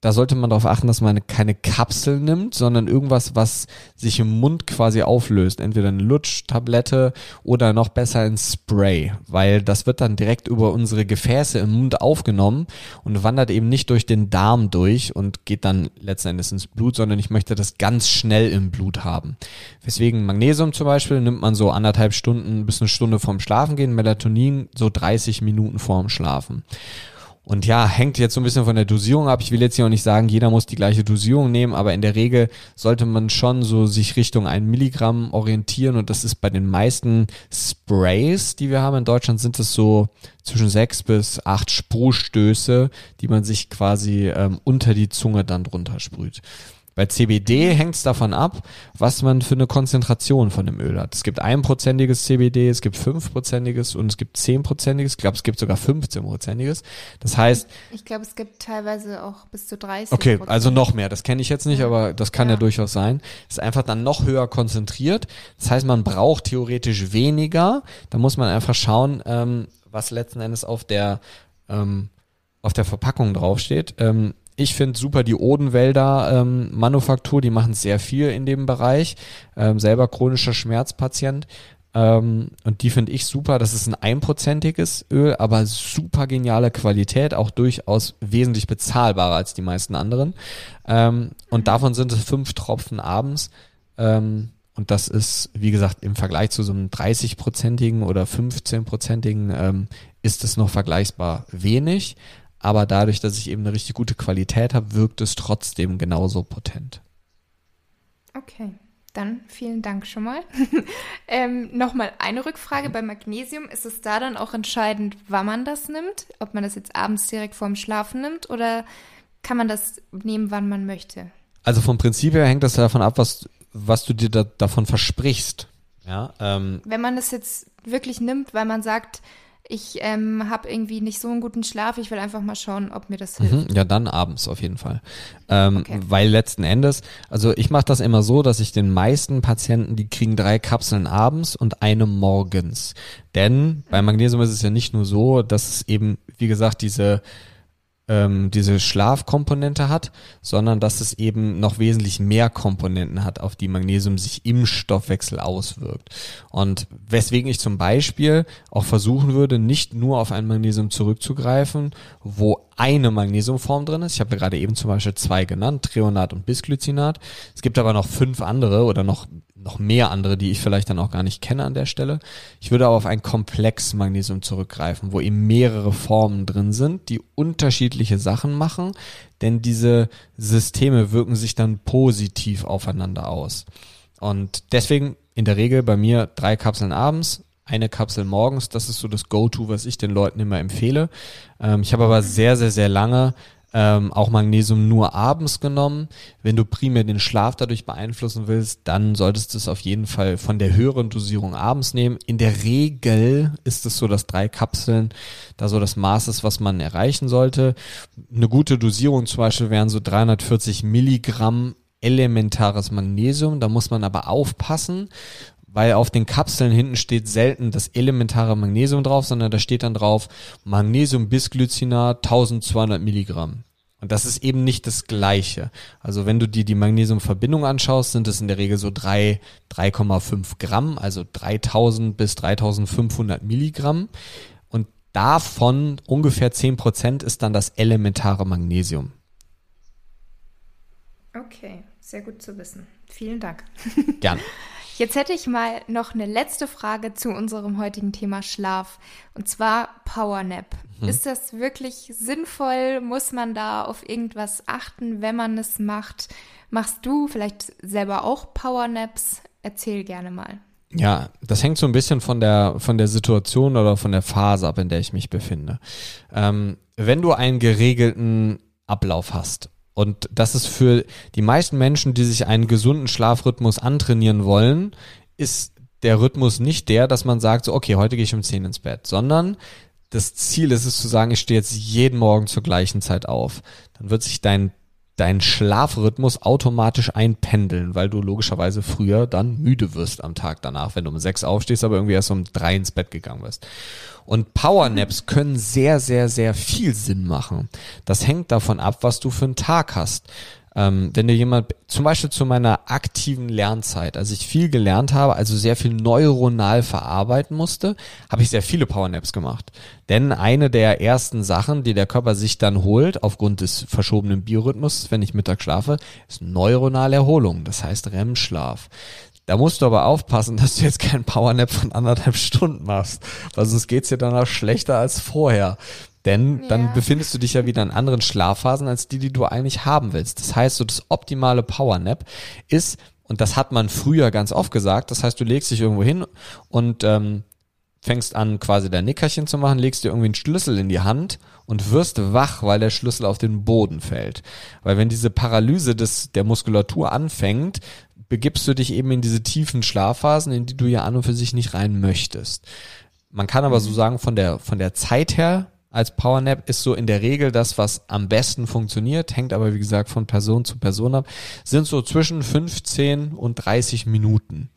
Da sollte man darauf achten, dass man keine Kapsel nimmt, sondern irgendwas, was sich im Mund quasi auflöst. Entweder eine Lutschtablette oder noch besser ein Spray, weil das wird dann direkt über unsere Gefäße im Mund aufgenommen und wandert eben nicht durch den Darm durch und geht dann letzten Endes ins Blut, sondern ich möchte das ganz schnell im Blut haben. Deswegen Magnesium zum Beispiel nimmt man so anderthalb Stunden bis eine Stunde vorm Schlafen gehen, Melatonin so 30 Minuten vorm Schlafen. Und ja, hängt jetzt so ein bisschen von der Dosierung ab. Ich will jetzt hier auch nicht sagen, jeder muss die gleiche Dosierung nehmen, aber in der Regel sollte man schon so sich Richtung ein Milligramm orientieren und das ist bei den meisten Sprays, die wir haben in Deutschland, sind es so zwischen sechs bis acht Sprühstöße, die man sich quasi ähm, unter die Zunge dann drunter sprüht. Bei CBD hängt es davon ab, was man für eine Konzentration von dem Öl hat. Es gibt einprozentiges CBD, es gibt fünfprozentiges und es gibt zehnprozentiges. Ich glaube, es gibt sogar fünfzehnprozentiges. Das heißt. Ich glaube, es gibt teilweise auch bis zu 30. Okay, also noch mehr. Das kenne ich jetzt nicht, aber das kann ja. ja durchaus sein. ist einfach dann noch höher konzentriert. Das heißt, man braucht theoretisch weniger. Da muss man einfach schauen, ähm, was letzten Endes auf der ähm, auf der Verpackung draufsteht. Ähm, ich finde super die Odenwälder ähm, Manufaktur, die machen sehr viel in dem Bereich. Ähm, selber chronischer Schmerzpatient. Ähm, und die finde ich super. Das ist ein einprozentiges Öl, aber super geniale Qualität, auch durchaus wesentlich bezahlbarer als die meisten anderen. Ähm, und davon sind es fünf Tropfen abends. Ähm, und das ist, wie gesagt, im Vergleich zu so einem 30-prozentigen oder 15-prozentigen ähm, ist es noch vergleichsbar wenig. Aber dadurch, dass ich eben eine richtig gute Qualität habe, wirkt es trotzdem genauso potent. Okay, dann vielen Dank schon mal. ähm, Nochmal eine Rückfrage bei Magnesium. Ist es da dann auch entscheidend, wann man das nimmt? Ob man das jetzt abends direkt vorm Schlafen nimmt oder kann man das nehmen, wann man möchte? Also vom Prinzip her hängt das davon ab, was, was du dir da, davon versprichst. Ja, ähm, Wenn man das jetzt wirklich nimmt, weil man sagt, ich ähm, habe irgendwie nicht so einen guten Schlaf, ich will einfach mal schauen, ob mir das hilft. Mhm, ja, dann abends auf jeden Fall. Ähm, okay. Weil letzten Endes, also ich mache das immer so, dass ich den meisten Patienten, die kriegen drei Kapseln abends und eine morgens. Denn bei Magnesium ist es ja nicht nur so, dass es eben, wie gesagt, diese ähm, diese Schlafkomponente hat, sondern dass es eben noch wesentlich mehr Komponenten hat, auf die Magnesium sich im Stoffwechsel auswirkt. Und weswegen ich zum Beispiel auch versuchen würde, nicht nur auf ein Magnesium zurückzugreifen, wo eine Magnesiumform drin ist. Ich habe ja gerade eben zum Beispiel zwei genannt, Treonat und Bisglycinat. Es gibt aber noch fünf andere oder noch noch mehr andere, die ich vielleicht dann auch gar nicht kenne an der Stelle. Ich würde aber auf ein Komplex Magnesium zurückgreifen, wo eben mehrere Formen drin sind, die unterschiedliche Sachen machen, denn diese Systeme wirken sich dann positiv aufeinander aus. Und deswegen in der Regel bei mir drei Kapseln abends, eine Kapsel morgens, das ist so das Go-To, was ich den Leuten immer empfehle. Ähm, ich habe aber sehr, sehr, sehr lange ähm, auch Magnesium nur abends genommen. Wenn du primär den Schlaf dadurch beeinflussen willst, dann solltest du es auf jeden Fall von der höheren Dosierung abends nehmen. In der Regel ist es so, dass drei Kapseln da so das Maß ist, was man erreichen sollte. Eine gute Dosierung zum Beispiel wären so 340 Milligramm elementares Magnesium. Da muss man aber aufpassen, weil auf den Kapseln hinten steht selten das elementare Magnesium drauf, sondern da steht dann drauf Magnesium Bisglycinat 1200 Milligramm. Und das ist eben nicht das Gleiche. Also wenn du dir die Magnesiumverbindung anschaust, sind es in der Regel so drei 3,5 Gramm, also 3000 bis 3500 Milligramm. Und davon ungefähr 10 Prozent ist dann das elementare Magnesium. Okay, sehr gut zu wissen. Vielen Dank. Gerne. Jetzt hätte ich mal noch eine letzte Frage zu unserem heutigen Thema Schlaf. Und zwar Powernap. Mhm. Ist das wirklich sinnvoll? Muss man da auf irgendwas achten, wenn man es macht? Machst du vielleicht selber auch Powernaps? Erzähl gerne mal. Ja, das hängt so ein bisschen von der, von der Situation oder von der Phase ab, in der ich mich befinde. Ähm, wenn du einen geregelten Ablauf hast, und das ist für die meisten Menschen, die sich einen gesunden Schlafrhythmus antrainieren wollen, ist der Rhythmus nicht der, dass man sagt, so, okay, heute gehe ich um 10 ins Bett, sondern das Ziel ist es zu sagen, ich stehe jetzt jeden Morgen zur gleichen Zeit auf. Dann wird sich dein dein Schlafrhythmus automatisch einpendeln, weil du logischerweise früher dann müde wirst am Tag danach, wenn du um sechs aufstehst, aber irgendwie erst um drei ins Bett gegangen wirst. Und Powernaps können sehr, sehr, sehr viel Sinn machen. Das hängt davon ab, was du für einen Tag hast. Ähm, wenn dir jemand, zum Beispiel zu meiner aktiven Lernzeit, als ich viel gelernt habe, also sehr viel neuronal verarbeiten musste, habe ich sehr viele Powernaps gemacht. Denn eine der ersten Sachen, die der Körper sich dann holt, aufgrund des verschobenen Biorhythmus, wenn ich Mittag schlafe, ist neuronale Erholung, das heißt REM-Schlaf. Da musst du aber aufpassen, dass du jetzt keinen Powernap von anderthalb Stunden machst, weil sonst geht's dir danach schlechter als vorher. Denn dann ja. befindest du dich ja wieder in anderen Schlafphasen als die, die du eigentlich haben willst. Das heißt, so das optimale Powernap ist, und das hat man früher ganz oft gesagt, das heißt, du legst dich irgendwo hin und ähm, fängst an, quasi dein Nickerchen zu machen, legst dir irgendwie einen Schlüssel in die Hand und wirst wach, weil der Schlüssel auf den Boden fällt. Weil wenn diese Paralyse des, der Muskulatur anfängt, begibst du dich eben in diese tiefen Schlafphasen, in die du ja an und für sich nicht rein möchtest. Man kann aber so mhm. sagen, von der, von der Zeit her als Powernap ist so in der Regel das, was am besten funktioniert, hängt aber wie gesagt von Person zu Person ab, sind so zwischen 15 und 30 Minuten.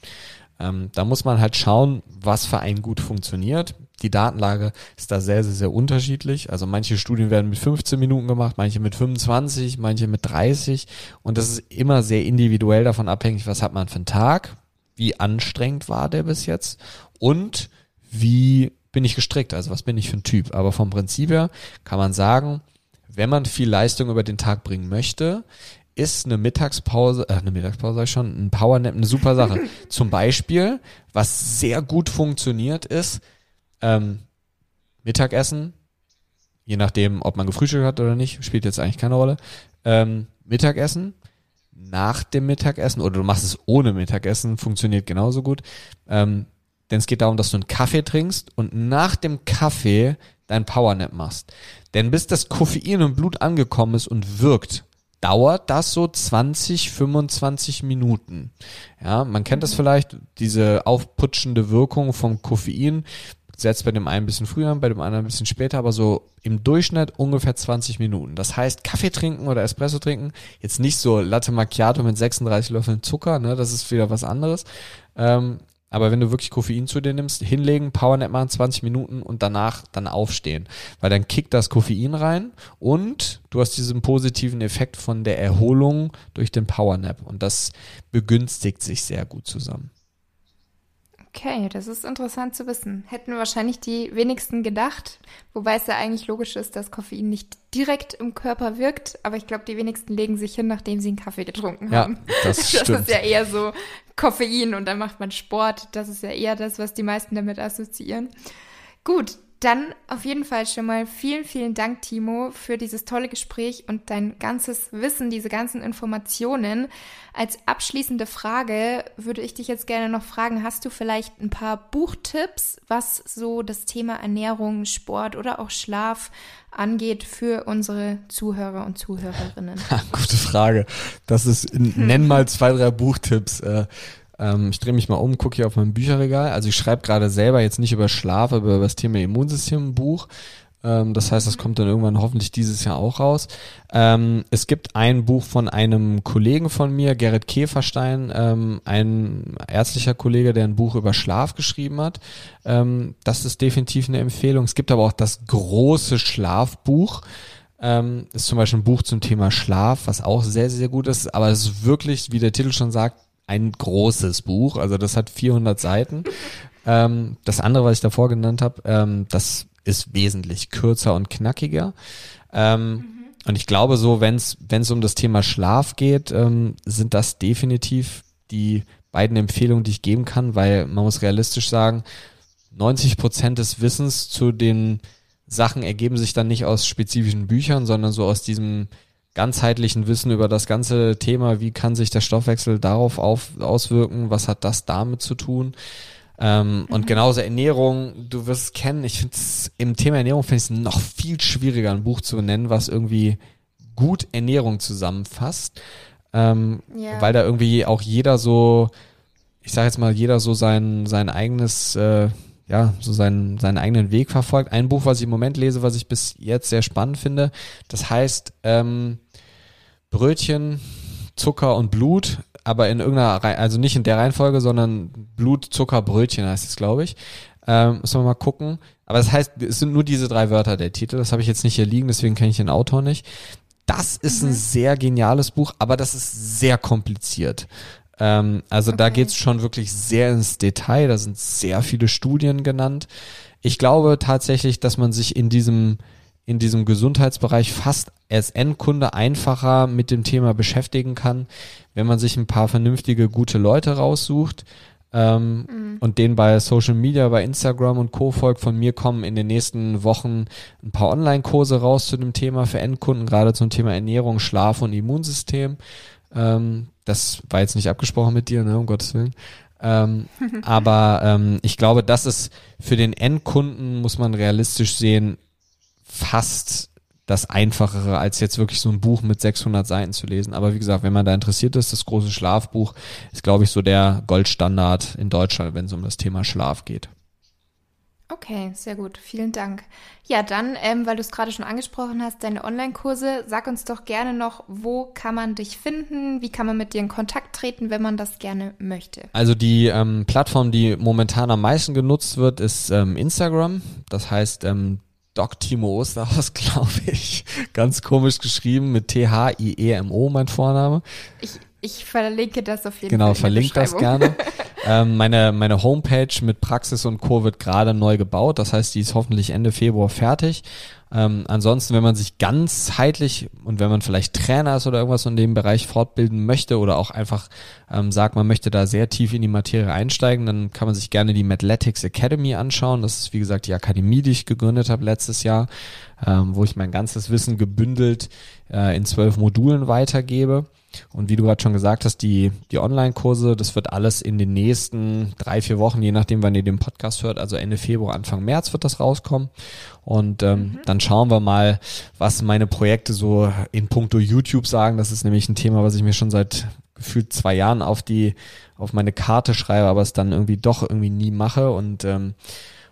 Ähm, da muss man halt schauen, was für einen gut funktioniert. Die Datenlage ist da sehr, sehr, sehr unterschiedlich. Also manche Studien werden mit 15 Minuten gemacht, manche mit 25, manche mit 30. Und das ist immer sehr individuell davon abhängig, was hat man für einen Tag, wie anstrengend war der bis jetzt und wie bin ich gestrickt, also was bin ich für ein Typ. Aber vom Prinzip her kann man sagen, wenn man viel Leistung über den Tag bringen möchte, ist eine Mittagspause, äh, eine Mittagspause sag ich schon, ein Powernap eine super Sache. Zum Beispiel, was sehr gut funktioniert, ist ähm, Mittagessen, je nachdem, ob man gefrühstückt hat oder nicht, spielt jetzt eigentlich keine Rolle. Ähm, Mittagessen, nach dem Mittagessen oder du machst es ohne Mittagessen, funktioniert genauso gut. Ähm, denn es geht darum, dass du einen Kaffee trinkst und nach dem Kaffee dein Powernap machst. Denn bis das Koffein im Blut angekommen ist und wirkt, dauert das so 20, 25 Minuten. Ja, man kennt das vielleicht, diese aufputschende Wirkung vom Koffein setzt bei dem einen ein bisschen früher, bei dem anderen ein bisschen später, aber so im Durchschnitt ungefähr 20 Minuten. Das heißt, Kaffee trinken oder Espresso trinken, jetzt nicht so Latte Macchiato mit 36 Löffeln Zucker, ne, das ist wieder was anderes, ähm, aber wenn du wirklich Koffein zu dir nimmst, hinlegen, Powernap machen, 20 Minuten und danach dann aufstehen. Weil dann kickt das Koffein rein und du hast diesen positiven Effekt von der Erholung durch den Powernap. Und das begünstigt sich sehr gut zusammen. Okay, das ist interessant zu wissen. Hätten wahrscheinlich die wenigsten gedacht, wobei es ja eigentlich logisch ist, dass Koffein nicht direkt im Körper wirkt, aber ich glaube, die wenigsten legen sich hin, nachdem sie einen Kaffee getrunken haben. Ja, das, stimmt. das ist ja eher so Koffein und dann macht man Sport. Das ist ja eher das, was die meisten damit assoziieren. Gut, dann auf jeden Fall schon mal vielen, vielen Dank, Timo, für dieses tolle Gespräch und dein ganzes Wissen, diese ganzen Informationen. Als abschließende Frage würde ich dich jetzt gerne noch fragen, hast du vielleicht ein paar Buchtipps, was so das Thema Ernährung, Sport oder auch Schlaf angeht für unsere Zuhörer und Zuhörerinnen? Gute Frage. Das ist, nenn mal zwei, drei Buchtipps. Äh, ähm, ich drehe mich mal um, gucke hier auf mein Bücherregal. Also ich schreibe gerade selber jetzt nicht über Schlaf, aber über das Thema Immunsystem ein Buch. Ähm, das heißt, das kommt dann irgendwann hoffentlich dieses Jahr auch raus. Ähm, es gibt ein Buch von einem Kollegen von mir, Gerrit Käferstein, ähm, ein ärztlicher Kollege, der ein Buch über Schlaf geschrieben hat. Ähm, das ist definitiv eine Empfehlung. Es gibt aber auch das große Schlafbuch. Ähm, ist zum Beispiel ein Buch zum Thema Schlaf, was auch sehr, sehr gut ist. Aber es ist wirklich, wie der Titel schon sagt, ein großes Buch. Also das hat 400 Seiten. Ähm, das andere, was ich davor genannt habe, ähm, das ist wesentlich kürzer und knackiger. Ähm, mhm. Und ich glaube so, wenn es um das Thema Schlaf geht, ähm, sind das definitiv die beiden Empfehlungen, die ich geben kann, weil man muss realistisch sagen, 90 Prozent des Wissens zu den Sachen ergeben sich dann nicht aus spezifischen Büchern, sondern so aus diesem ganzheitlichen Wissen über das ganze Thema, wie kann sich der Stoffwechsel darauf auf, auswirken, was hat das damit zu tun. Ähm, mhm. Und genauso Ernährung, du wirst es kennen, ich finde es im Thema Ernährung finde ich es noch viel schwieriger, ein Buch zu nennen, was irgendwie gut Ernährung zusammenfasst. Ähm, yeah. Weil da irgendwie auch jeder so, ich sage jetzt mal, jeder so sein, sein eigenes äh, ja, so seinen, seinen eigenen Weg verfolgt. Ein Buch, was ich im Moment lese, was ich bis jetzt sehr spannend finde, das heißt ähm, Brötchen, Zucker und Blut, aber in irgendeiner, Reihe, also nicht in der Reihenfolge, sondern Blut, Zucker, Brötchen heißt es, glaube ich. Ähm, müssen wir mal gucken. Aber das heißt, es sind nur diese drei Wörter der Titel. Das habe ich jetzt nicht hier liegen, deswegen kenne ich den Autor nicht. Das ist mhm. ein sehr geniales Buch, aber das ist sehr kompliziert. Ähm, also okay. da geht's schon wirklich sehr ins Detail. Da sind sehr viele Studien genannt. Ich glaube tatsächlich, dass man sich in diesem in diesem Gesundheitsbereich fast als Endkunde einfacher mit dem Thema beschäftigen kann, wenn man sich ein paar vernünftige, gute Leute raussucht ähm, mhm. und denen bei Social Media, bei Instagram und Co. folgt. Von mir kommen in den nächsten Wochen ein paar Online-Kurse raus zu dem Thema für Endkunden, gerade zum Thema Ernährung, Schlaf und Immunsystem. Ähm, das war jetzt nicht abgesprochen mit dir, ne, um Gottes Willen. Ähm, aber ähm, ich glaube, das ist für den Endkunden, muss man realistisch sehen, fast das Einfachere, als jetzt wirklich so ein Buch mit 600 Seiten zu lesen. Aber wie gesagt, wenn man da interessiert ist, das große Schlafbuch ist, glaube ich, so der Goldstandard in Deutschland, wenn es um das Thema Schlaf geht. Okay, sehr gut. Vielen Dank. Ja, dann, ähm, weil du es gerade schon angesprochen hast, deine Online-Kurse, sag uns doch gerne noch, wo kann man dich finden? Wie kann man mit dir in Kontakt treten, wenn man das gerne möchte? Also die ähm, Plattform, die momentan am meisten genutzt wird, ist ähm, Instagram. Das heißt, ähm, Doc Timo Osterhaus, glaube ich. Ganz komisch geschrieben mit T-H-I-E-M-O, mein Vorname. Ich, ich verlinke das auf jeden genau, Fall. Genau, verlinke das gerne. Ähm, meine, meine Homepage mit Praxis und Co. wird gerade neu gebaut. Das heißt, die ist hoffentlich Ende Februar fertig. Ähm, ansonsten, wenn man sich ganzheitlich und wenn man vielleicht Trainer ist oder irgendwas in dem Bereich fortbilden möchte oder auch einfach ähm, sagt, man möchte da sehr tief in die Materie einsteigen, dann kann man sich gerne die Mathletics Academy anschauen. Das ist, wie gesagt, die Akademie, die ich gegründet habe letztes Jahr, ähm, wo ich mein ganzes Wissen gebündelt äh, in zwölf Modulen weitergebe. Und wie du gerade schon gesagt hast, die, die Online-Kurse, das wird alles in den nächsten drei, vier Wochen, je nachdem, wann ihr den Podcast hört, also Ende Februar, Anfang März wird das rauskommen. Und ähm, mhm. dann schauen wir mal, was meine Projekte so in puncto YouTube sagen. Das ist nämlich ein Thema, was ich mir schon seit gefühlt zwei Jahren auf die, auf meine Karte schreibe, aber es dann irgendwie doch irgendwie nie mache. Und ähm,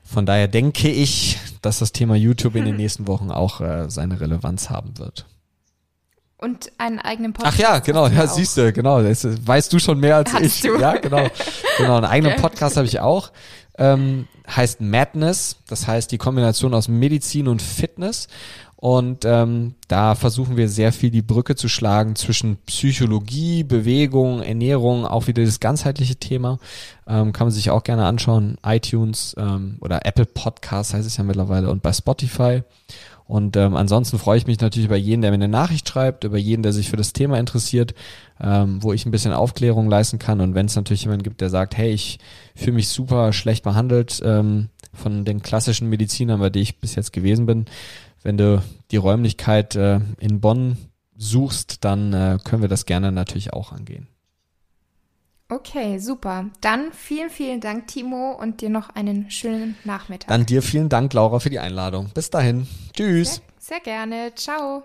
von daher denke ich, dass das Thema YouTube in den nächsten Wochen auch äh, seine Relevanz haben wird. Und einen eigenen Podcast. Ach ja, genau, ja, siehst du, genau. Das weißt du schon mehr als Hattest ich. Du? Ja, genau. Genau, einen eigenen Podcast habe ich auch. Ähm, heißt Madness, das heißt die Kombination aus Medizin und Fitness. Und ähm, da versuchen wir sehr viel die Brücke zu schlagen zwischen Psychologie, Bewegung, Ernährung, auch wieder das ganzheitliche Thema. Ähm, kann man sich auch gerne anschauen. iTunes ähm, oder Apple Podcasts heißt es ja mittlerweile und bei Spotify. Und ähm, ansonsten freue ich mich natürlich über jeden, der mir eine Nachricht schreibt, über jeden, der sich für das Thema interessiert, ähm, wo ich ein bisschen Aufklärung leisten kann. Und wenn es natürlich jemanden gibt, der sagt, hey, ich fühle mich super schlecht behandelt ähm, von den klassischen Medizinern, bei denen ich bis jetzt gewesen bin, wenn du die Räumlichkeit äh, in Bonn suchst, dann äh, können wir das gerne natürlich auch angehen. Okay, super. Dann vielen, vielen Dank, Timo, und dir noch einen schönen Nachmittag. Dann dir vielen Dank, Laura, für die Einladung. Bis dahin. Tschüss. Sehr, sehr gerne. Ciao.